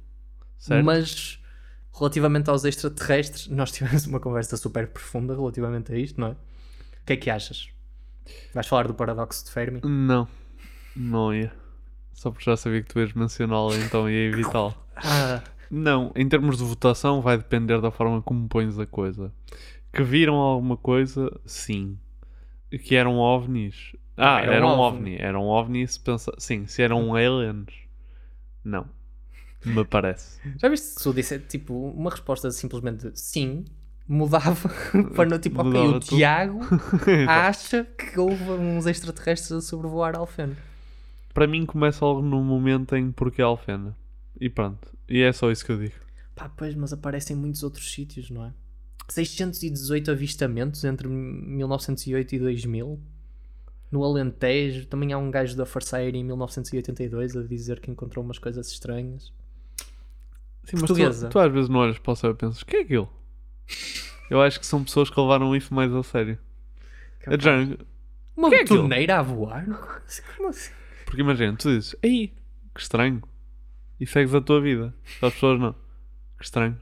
Certo. mas relativamente aos extraterrestres, nós tivemos uma conversa super profunda relativamente a isto, não é? O que é que achas? Vais falar do paradoxo de Fermi? Não, não ia. Só porque já sabia que tu ias mencioná-la, então ia evitá-la. Ah. Não, em termos de votação, vai depender da forma como pões a coisa. Que viram alguma coisa, sim. Que eram ovnis. Ah, Era um era um ovni. ovni. Era um ovni se pensa... Sim, se eram aliens. Não. Me parece. Já viste se eu disser tipo uma resposta simplesmente sim, mudava para no tipo, ok, Mudava o tudo. Tiago acha que houve uns extraterrestres a sobrevoar Alfeno. Para mim começa logo no momento em porque é Alfena. E pronto. E é só isso que eu digo. Pá, pois, mas aparecem em muitos outros sítios, não é? 618 avistamentos entre 1908 e 2000. No Alentejo, também há um gajo da Força Aérea em 1982 a dizer que encontrou umas coisas estranhas. Sim, mas Portuguesa. tu, tu às vezes não olhas para o céu e pensas, o que é aquilo? Eu acho que são pessoas que levaram isso mais a sério. É de género, Uma que é betoneira a voar? Como assim? Porque imagina, tu dizes, ei, que estranho. E segues a tua vida. As pessoas não. Que estranho.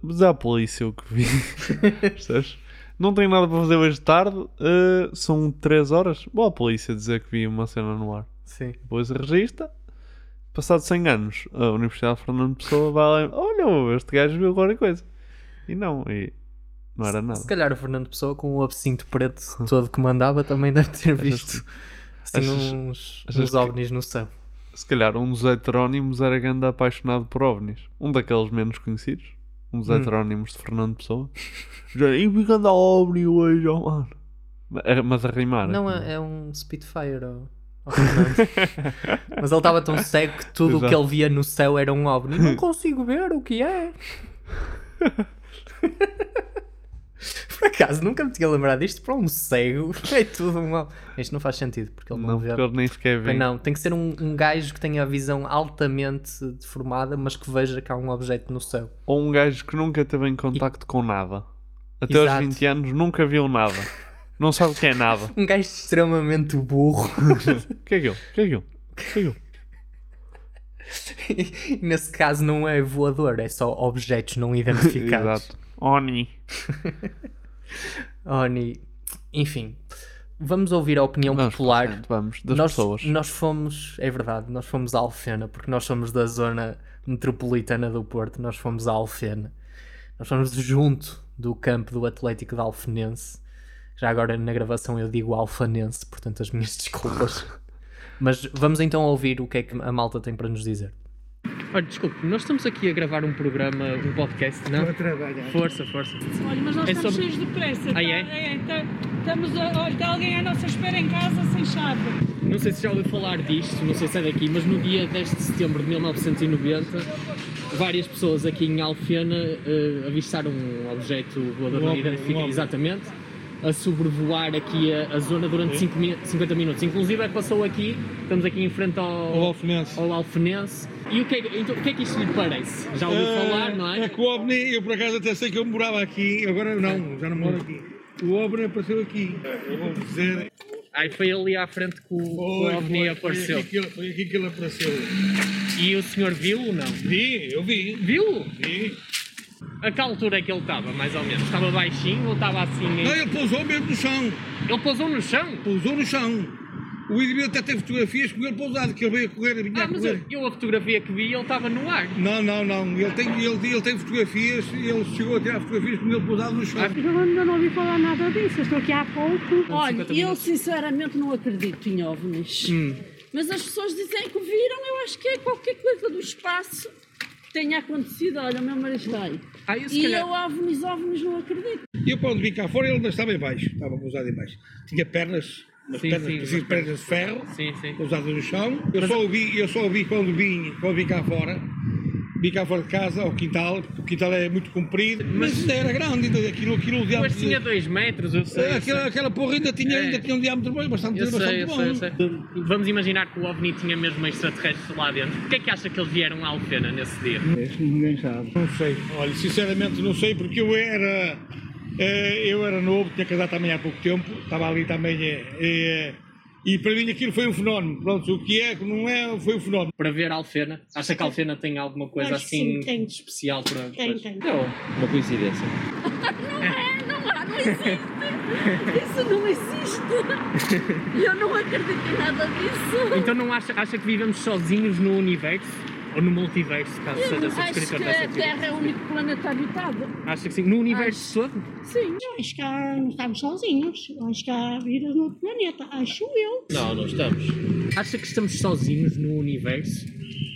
Mas é a polícia o que vi. Percebes? Não tenho nada para fazer hoje de tarde. eh, são 3 horas. Vou à polícia dizer que vi uma cena no ar. Sim. Depois registra. Passado 100 anos, a Universidade de Fernando Pessoa vai lá e olha, este gajo viu qualquer coisa. E não, e não era nada. Se calhar o Fernando Pessoa com o absinto preto todo que mandava também deve ter visto assim, achas- uns, achas uns que- ovnis no céu. Se calhar um dos heterónimos era grande apaixonado por ovnis. Um daqueles menos conhecidos. Dos Hum. heterónimos de Fernando Pessoa. Já, e vi grande ovni hoje, oh, mano. Mas- Mas a rimar. Não, é, é um Spitfire. Fernando. Mas ele estava tão cego que tudo o que Exato. ele via no céu era um ovni. Não consigo ver o que é. Por acaso, nunca me tinha lembrado disto para um cego. É tudo mal. Isto não faz sentido, porque ele não, Não, vê. porque ele nem sequer vê. Não, tem que ser um, um gajo que tenha a visão altamente deformada, mas que veja que há um objeto no céu. Ou um gajo que nunca teve em contacto com nada. Até Exato. aos 20 anos nunca viu nada. Não sabe o que é nada. Um gajo extremamente burro. O que é aquilo? O que é aquilo? O que é aquilo? E Nesse caso não é voador, é só objetos não identificados. Exato. Oni. Oni. Enfim, vamos ouvir a opinião Vamos, popular. portanto, vamos, das nós, pessoas. Nós fomos, é verdade, nós fomos a Alfena, porque nós somos da zona metropolitana do Porto, nós fomos a Alfena. Nós fomos junto do campo do Atlético de Alfenense. Já agora na gravação eu digo alfanense, portanto as minhas desculpas. Mas vamos então ouvir o que é que a malta tem para nos dizer. Olha, desculpe, nós estamos aqui a gravar um programa, um podcast, não? Estou a trabalhar. Força, força. Olha, mas nós É estamos sobre- cheios de pressa. Ah, tá? é? tá- estamos a, olha, está alguém à nossa espera em casa sem chave. Não sei se já ouviu falar disto, não sei se é daqui, mas no dia 10 de setembro de 1990, várias pessoas aqui em Alfena eh, avistaram um objeto voador Um não identificado, um exatamente, a sobrevoar aqui a, a zona durante Sim. cinco mi- 50 minutos. Inclusive é que passou aqui, estamos aqui em frente ao, Ao Alfenense. ao Alfenense. E o que, é, que- então, o que é que isto lhe parece? Já ouviu Eh, falar, não é? É que o OVNI, eu por acaso até sei que eu morava aqui, agora não, já não moro aqui. O OVNI apareceu aqui. Eu vou dizer. Aí foi ali à frente que o, que o Foi, OVNI foi, apareceu. Foi aqui, ele, foi aqui que ele apareceu. E o senhor viu ou não? Vi, eu vi. Viu? Vi. A que altura é que ele estava, mais ou menos? Estava baixinho ou estava assim? em- Não, ele pousou mesmo no chão. Ele pousou no chão? Pousou no chão. O indivíduo até tem fotografias com ele pousado, que ele veio a correr, vinha Ah, a mas correr. eu, eu a fotografia que vi, ele estava no ar. Não, não, não. Ele tem, ele, ele tem fotografias e ele chegou a tirar fotografias com ele pousado no chão. Eu ainda não ouvi falar nada disso, eu estou aqui há pouco. Olha, 50 eu sinceramente não acredito em ovnis. Hum. Mas as pessoas dizem que viram, eu acho que é qualquer coisa do espaço tenha acontecido. Olha, o meu marido está aí. eu, e calhar- eu, ovnis, ovnis, não acredito. E eu, quando vim cá fora, ele ainda estava em baixo. Estava pousado em baixo. Tinha pernas, umas Sim, pernas, sim, pareciam umas pernas de ferro, Sim, sim. pousadas no chão. Eu só o vi, eu só o vi quando vim, quando vim cá fora. Fora de casa, ao quintal, porque o quintal é muito comprido. Mas, ainda era grande, ainda aquilo, aquilo, o Mas diâmetro... tinha 2 metros, eu sei. eu aquela, sei. aquela porra ainda tinha, É. ainda tinha um diâmetro bem, bastante, Eu sei, bastante eu bom. sei, eu sei. Vamos imaginar que o OVNI tinha mesmo extraterrestres lá dentro. Porquê é que acha que eles vieram à Alfena nesse dia? Ninguém sabe. Não sei. Olha, sinceramente não sei porque eu era. eh, eu era novo, tinha casado também há pouco tempo, estava ali também. eh, eh, e para mim aquilo foi um fenómeno. Pronto, o que é, o que não é, foi um fenómeno. Para ver a Alfena? Acha que a Alfena tem alguma coisa Acho assim sim, tem. especial para. Tem, pois. tem. Não, uma coincidência. Não é, não há, não existe. Isso não existe. E eu não acredito em nada disso. Então não acha, acha que vivemos sozinhos no universo? Ou no multiverso, caso Eu seja acho subscritor que a teoria? Terra é o único planeta habitado. Acha que sim? No universo todo? Sim. Eu acho que há- não estamos sozinhos. Eu acho que há vida no outro planeta. Acho eu. Não, não estamos. Acha que estamos sozinhos no universo?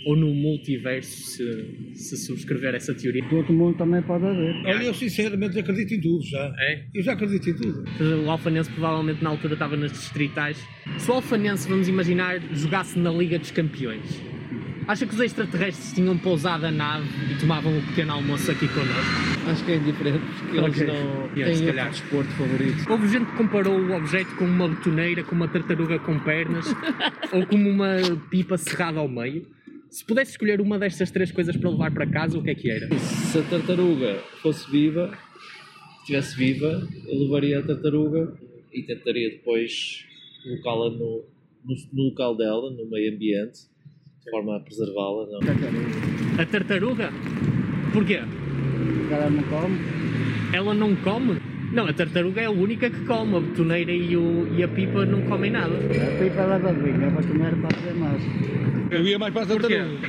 Ou no multiverso, se, se subscrever essa teoria? Do outro mundo também pode haver. Olha, eu sinceramente acredito em tudo já. É? Eu já acredito em tudo. O Alfanense provavelmente na altura estava nas distritais. Se o Alfanense, vamos imaginar, jogasse na Liga dos Campeões, acha que os extraterrestres tinham pousado a nave e tomavam o pequeno almoço aqui connosco? Acho que é indiferente, porque eles Ok. não têm se calhar. desporto favorito. Houve gente que comparou o objeto com uma betoneira, com uma tartaruga com pernas, ou como uma pipa cerrada ao meio. Se pudesse escolher uma destas três coisas para levar para casa, o que é que era? Se a tartaruga fosse viva, estivesse viva, eu levaria a tartaruga e tentaria depois colocá-la no, no, no local dela, no meio ambiente, de forma a preservá-la. Não. A tartaruga? Porquê? Ela não come? Ela não come? Não, a tartaruga é a única que come. A betoneira e, o, e a pipa não comem nada. A pipa leva vinho, a batoneira para fazer massa. Eu ia mais para a Porquê? tartaruga.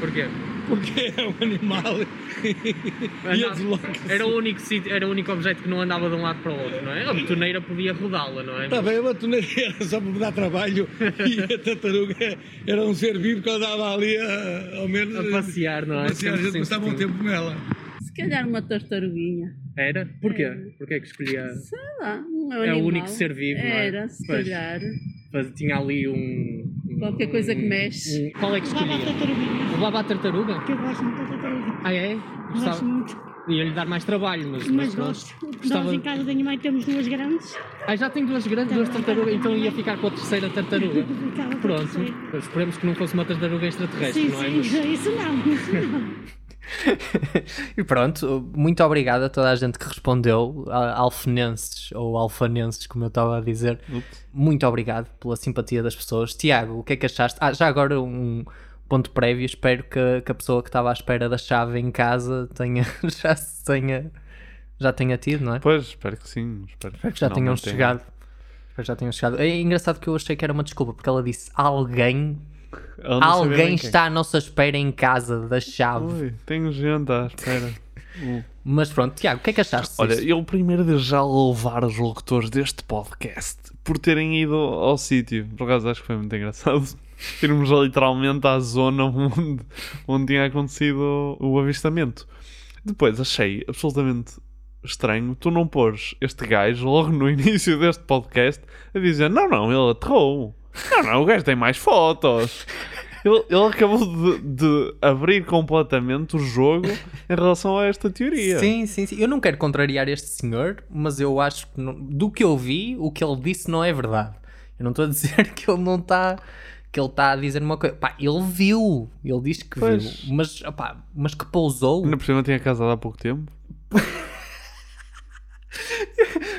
Porquê? Porque é um animal. e logo. Era o, único sítio, era o único objeto que não andava de um lado para o outro, não é? A betoneira podia rodá-la, não é? Está bem, a batoneira era só para me dar trabalho e a tartaruga era um ser vivo que andava ali a, ao menos A passear, não é? A passear, a gente passava um tempo com ela. Se calhar uma tartaruguinha. Era? Porquê? Porquê é que escolhia? Sei lá, um É o único ser vivo, não é? Era, se Pois. calhar. Faz- Tinha ali um. Qualquer coisa que mexe. qual é que escolhia? a tartaruguinha. Levava a tartaruga? Que eu gosto muito da tartaruga. Ah, é? Gosto Gostava- muito. Ia-lhe dar mais trabalho, mas, Mas pronto. gosto. Gostava- Nós em casa da minha mãe temos duas grandes. Ah, já tem duas grandes, duas tartarugas, então ia ficar com a terceira tartaruga. Pronto, esperemos que não fosse uma tartaruga extraterrestre, Sim, não é? sim, Mas- isso não, isso não. E pronto, muito obrigado a toda a gente que respondeu, alfenenses ou alfanenses, como eu estava a dizer. Muito obrigado pela simpatia das pessoas. Tiago, o que é que achaste? Ah, já agora um ponto prévio, espero que, que a pessoa que estava à espera da chave em casa tenha, já tenha, já tenha tido, não é? Pois, espero que sim. Espero, Espero que já tenham chegado. Espero que já tenham chegado. É engraçado que eu achei que era uma desculpa, porque ela disse alguém. Alguém está à nossa espera em casa da chave. Ui, tenho gente à espera. Uh. Mas pronto, Tiago, o que é que achaste Olha, disso? eu primeiro de já louvar os locutores deste podcast por terem ido ao sítio. Por acaso acho que foi muito engraçado. Irmos literalmente à zona onde, onde tinha acontecido o avistamento. Depois achei absolutamente estranho tu não pôres este gajo logo no início deste podcast a dizer: Não, não, ele aterrou. Não, não, o gajo tem mais fotos. Ele, ele acabou de, de abrir completamente o jogo em relação a esta teoria. Sim, sim, sim. Eu não quero contrariar este senhor, mas eu acho que não- do que eu vi, o que ele disse não é verdade. Eu não estou a dizer que ele não está. Que ele está a dizer uma coisa. Pá, ele viu. Ele diz que Pois. viu. Mas, opá, mas que pousou. Ainda por cima tinha casado há pouco tempo.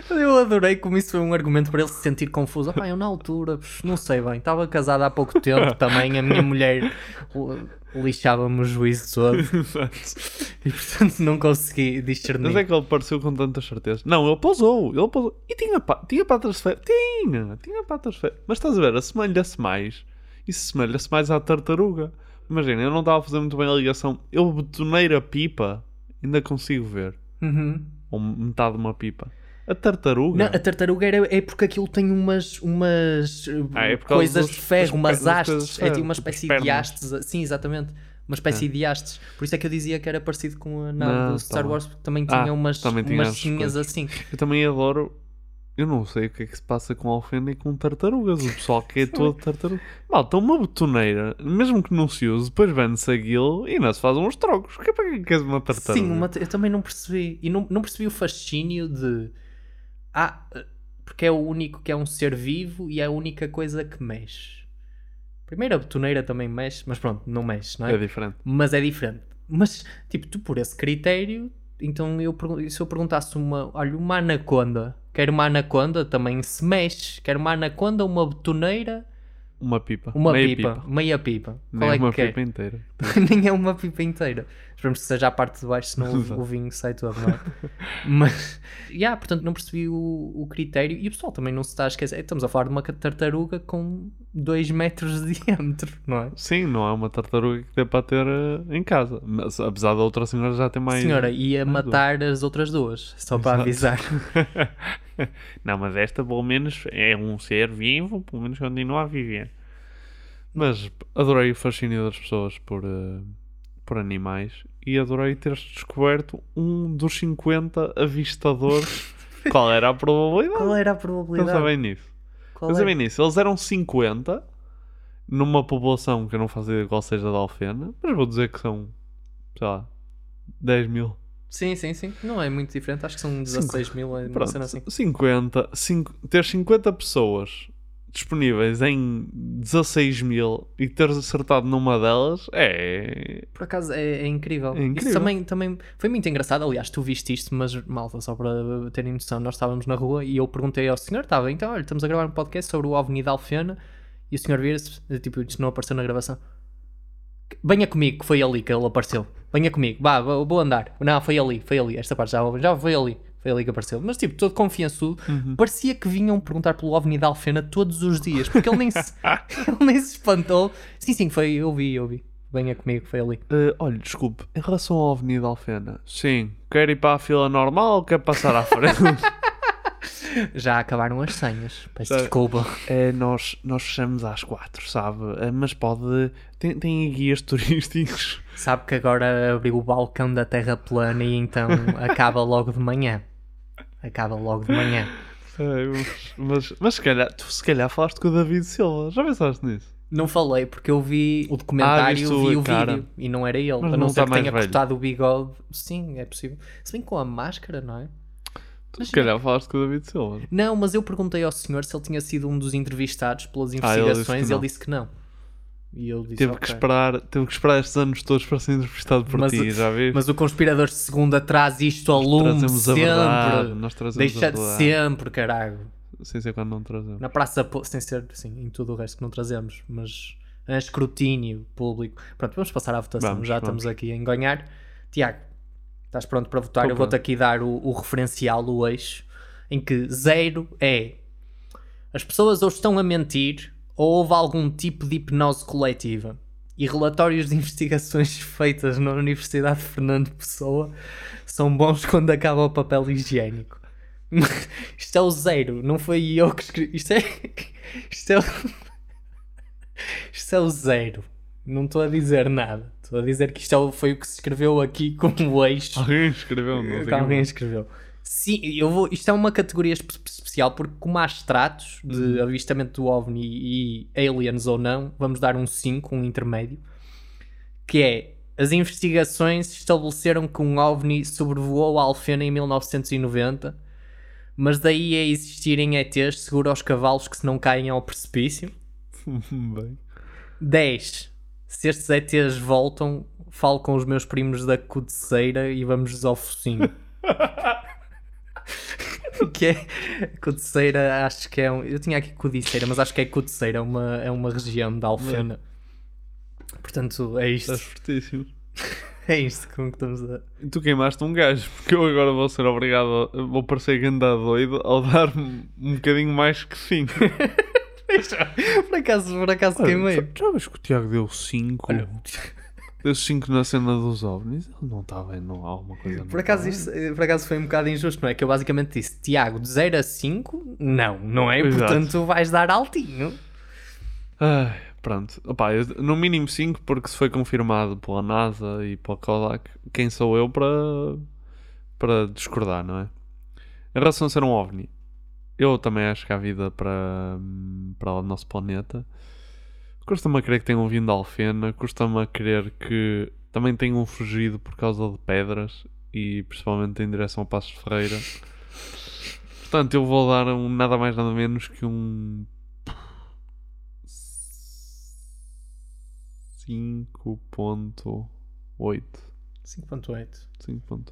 Eu adorei como isso foi um argumento para ele se sentir confuso. Opá, eu na altura, não sei bem, estava casado há pouco tempo também. A minha mulher li- lixava-me o juízo todo. e portanto não consegui discernir. Mas é que ele pareceu com tanta certeza. Não, ele pousou. Ele pousou. E tinha, pa- tinha patas ferro. Tinha, tinha patas ferro. Mas estás a ver, assemelha-se mais. Isso assemelha-se mais à tartaruga. Imagina, eu não estava a fazer muito bem a ligação. Eu betonei a pipa, ainda consigo ver. Uhum. Ou metade de uma pipa. A tartaruga. Não, a tartaruga era, é porque aquilo tem umas, umas Ah, é coisas dos- de ferro, umas hastes. É tipo uma tipo espécie de hastes. Sim, exatamente. Uma espécie É. de hastes. Por isso é que eu dizia que era parecido com a nave do tá Star bem. Wars, porque também Ah, tinha umas, também tinha umas assim. Eu também adoro. Eu não sei o que é que se passa com alfena e com tartarugas. O pessoal que é todo tartaruga. Malta, uma betoneira, mesmo que não se use, depois vende-se aquilo e ainda se fazem uns trocos. Que é para que queres uma tartaruga? Sim, uma- eu também não percebi. E não, não percebi o fascínio de. Ah, porque é o único que é um ser vivo e é a única coisa que mexe. Primeiro a betoneira também mexe, mas pronto, não mexe, não é? É diferente. Mas é diferente. Mas, tipo, tu por esse critério, então eu, se eu perguntasse uma, olha, uma anaconda, quero uma anaconda, também se mexe. Quero uma anaconda, uma betoneira, Uma pipa. uma Meia pipa, meia pipa. Nem Qual é uma que quer? pipa inteira. Nem é uma pipa inteira. Esperemos que seja a parte de baixo, senão o, o vinho sai todo, não é? Mas, yeah, portanto, não percebi o, o critério. E o pessoal também não se está a esquecer. Estamos a falar de uma tartaruga com 2 metros de diâmetro, não é? Sim, não é uma tartaruga que dê para ter eh, em casa. Mas, apesar da outra senhora já ter mais. Senhora, ia mais matar as outras duas, só para Exato. avisar. não, mas esta pelo menos é um ser vivo, pelo menos continua a viver. Mas adorei o fascínio das pessoas por, eh, por animais e adorei teres descoberto um dos 50 avistadores. Qual era a probabilidade? Qual era a probabilidade? Pensa bem nisso. Qual Pensa é? bem nisso. Eles eram 50 numa população que eu não faço ideia qual seja da Alfena, mas vou dizer que são, sei lá, 10 mil. Sim, sim, sim. Não é muito diferente. Acho que são 16 mil, é Pronto, cena assim. 50, cinco, ter 50 pessoas disponíveis em 16 mil e ter acertado numa delas é. Por acaso é, é incrível. É incrível. Isso também, também foi muito engraçado. Aliás, tu viste isto, mas malta, só para terem noção, nós estávamos na rua e eu perguntei ao senhor: estava, então, olha, estamos a gravar um podcast sobre o OVNI da Alfena e o senhor vira-se, tipo, isto não apareceu na gravação. Venha comigo, que foi ali que ele apareceu. Venha comigo, vá, vou vou andar. Não, foi ali, foi ali. Esta parte já, já foi ali. Ali que apareceu. Mas, tipo, todo confiançudo, Uhum. parecia que vinham perguntar pelo OVNI da Alfena todos os dias, porque ele nem se, ele nem se espantou. Sim, sim, foi, eu vi, eu vi. Venha comigo, foi ali. Eh, olha, desculpe, em relação ao OVNI da Alfena, sim, quer ir para a fila normal ou quer passar à frente? Já acabaram as senhas. Peço Sabe, desculpa. eh, nós, nós fechamos às quatro, sabe? Eh, mas pode. Tem, tem guias turísticos. Sabe que agora abriu o balcão da Terra plana e então acaba logo de manhã. Acaba logo de manhã. Mas, mas, mas se calhar, tu se calhar falaste com o David Silva, já pensaste nisso? Não falei porque eu vi o documentário, o vi o cara. vídeo e não era ele. Mas a não não ser tá que tenha velho. cortado o bigode. Sim, é possível. Se bem com a máscara, não é? Tu se calhar falaste com o David Silva. Não, mas eu perguntei ao senhor se ele tinha sido um dos entrevistados pelas Ah, ele investigações e ele disse que não. E eu disse, Teve, "Ok." que esperar, teve que esperar estes anos todos para ser entrevistado por mas, ti, já viste? mas o Conspiradores de Segunda traz isto ao lume trazemos a sempre. verdade, nós trazemos Deixa a de sempre, caralho. Sem ser quando não trazemos. Na praça, sem ser, sim, em tudo o resto que não trazemos, mas a escrutínio público. Pronto, vamos passar à votação. Vamos, Já vamos. estamos aqui a enganhar. Tiago, estás pronto para votar? Tô Eu vou-te aqui dar o, o referencial, o eixo, em que zero é as pessoas ou estão a mentir ou houve algum tipo de hipnose coletiva. E relatórios de investigações feitas na Universidade de Fernando Pessoa são bons quando acaba o papel higiênico. Isto é o zero, não foi eu que escrevi. Isto é. Isto é o. Isto é o zero. Não estou a dizer nada. Estou a dizer que isto é foi o que se escreveu aqui como eixo. Alguém escreveu, não quem alguém escreveu. Sim, eu vou, isto é uma categoria espe- especial porque como há extratos Uhum. de avistamento do OVNI e aliens ou não, vamos dar um 5, um intermédio, que é as investigações estabeleceram que um OVNI sobrevoou a Alfena em 1990, mas daí a existirem ETs seguro aos cavalos que se não caem ao precipício. Bem. 10. Se estes ETs voltam, falo com os meus primos da Codeceira e vamos ao focinho. que é Codeceira, acho que é um. Eu tinha aqui Codiceira, mas acho que é Codeceira, é uma, é uma região da Alfena. Portanto, é isto. Estás fortíssimo. É isto com que estamos a. E tu queimaste um gajo, porque eu agora vou ser obrigado, a, vou parecer que andar doido ao dar-me um bocadinho mais que 5. por acaso, por acaso queimei. Já vês que o Tiago deu 5? Deu 5 na cena dos ovnis? Ele não está bem, não há alguma coisa. Por acaso, isto, eh, por acaso foi um bocado injusto, não é? Que eu basicamente disse, Tiago, de 0 a 5, não, não é? Exato. Portanto, vais dar altinho. Ai, pronto. Opa, eu- no mínimo 5, porque se foi confirmado pela NASA e pela Kodak, quem sou eu para, para discordar, não é? Em relação a ser um OVNI, eu também acho que há vida para, para o nosso planeta. Custa-me a crer que tenham vindo da Alfena, custa-me a crer que também tenham fugido por causa de pedras e principalmente em direção ao Passos de Ferreira. Portanto, eu vou dar um nada mais nada menos que um 5.8. 5.8. 5.8. Muito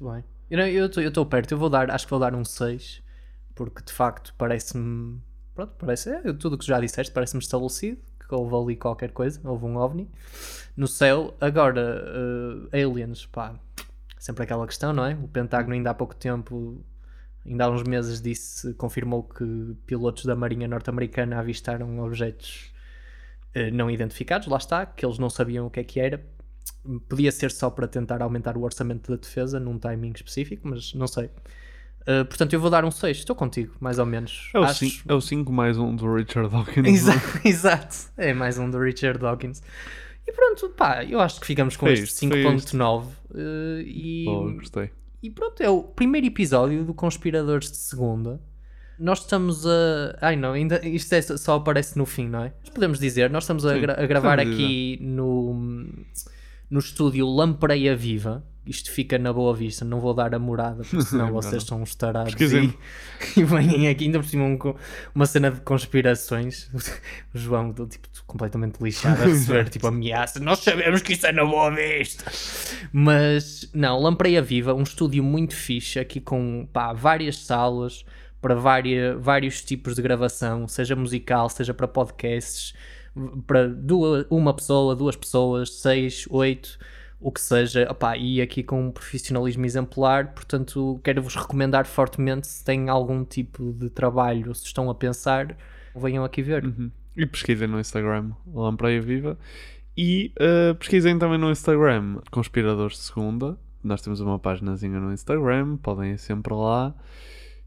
bem. Eu estou perto, eu vou dar, acho que vou dar um 6, porque de facto parece-me. Pronto, parece. É, tudo o que já disseste parece-me estabelecido. Houve ali qualquer coisa, houve um OVNI no céu. Agora, eh, aliens, pá, sempre aquela questão, não é? O Pentágono, ainda há pouco tempo, ainda há uns meses, disse, confirmou que pilotos da Marinha Norte-Americana avistaram objetos eh, não identificados, lá está, que eles não sabiam o que é que era. Podia ser só para tentar aumentar o orçamento da defesa num timing específico, mas não sei. Uh, portanto, eu vou dar um 6. Estou contigo, mais ou menos. É o Acho- 5 é o mais um do Richard Dawkins. Exa- Exato. É mais um do Richard Dawkins. E pronto, pá, eu acho que ficamos com Foi este isto, foi 5.9. uh, e, Boa, gostei. e pronto, é o primeiro episódio do Conspiradores de Segunda. Nós estamos a. Ai não, ainda isto é- só aparece no fim, não é? Mas podemos dizer, nós estamos a, gra- a gravar aqui no, no estúdio Lampreia Viva. Isto fica na Boa Vista, não vou dar a morada, porque senão É vocês são uns tarados e, e vêm aqui, ainda por cima, um uma cena de conspirações. O João, do tipo, completamente lixado a receber tipo ameaças. Nós sabemos que isso é na Boa Vista. Mas, não, Lampreia Viva, um estúdio muito fixe, aqui com pá, várias salas para várias, vários tipos de gravação, seja musical, seja para podcasts, para duas, uma pessoa, duas pessoas, seis, oito, o que seja, opá, e aqui com um profissionalismo exemplar, portanto quero-vos recomendar fortemente se têm algum tipo de trabalho, se estão a pensar, venham aqui ver. E pesquisem no Instagram, Lampreia Viva. E uh, pesquisem também no Instagram, Conspiradores de Segunda. Nós temos uma páginazinha no Instagram, podem ir sempre lá.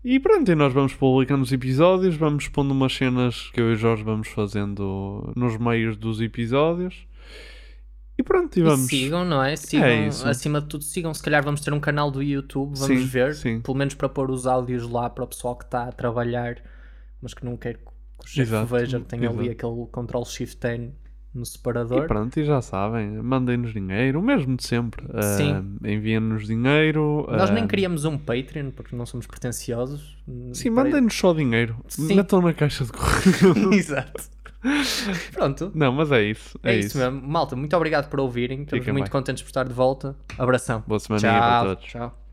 E pronto, e nós vamos publicando os episódios, vamos pondo umas cenas que eu e o Jorge vamos fazendo nos meios dos episódios. E pronto, e E vamos. sigam, não é? Sigam, É isso. acima de tudo, sigam. Se calhar vamos ter um canal do YouTube, vamos Sim, ver. sim. Pelo menos para pôr os áudios lá para o pessoal que está a trabalhar, mas que não quer o chefe veja que tem ali aquele Ctrl Shift N no E separador. pronto, e já sabem, mandem-nos dinheiro, o mesmo de sempre. Sim. Ah, Enviem-nos dinheiro. Nós nem ah, queríamos um Patreon porque não somos pretenciosos. Sim, mandem-nos só dinheiro. Sim. Metam na caixa de correio. Exato. Pronto. Não, mas é isso. É, É, isso mesmo. Malta, muito obrigado por ouvirem. Estamos Fiquem muito bem. contentes por estar de volta. Abração. Boa semana para todos. Tchau.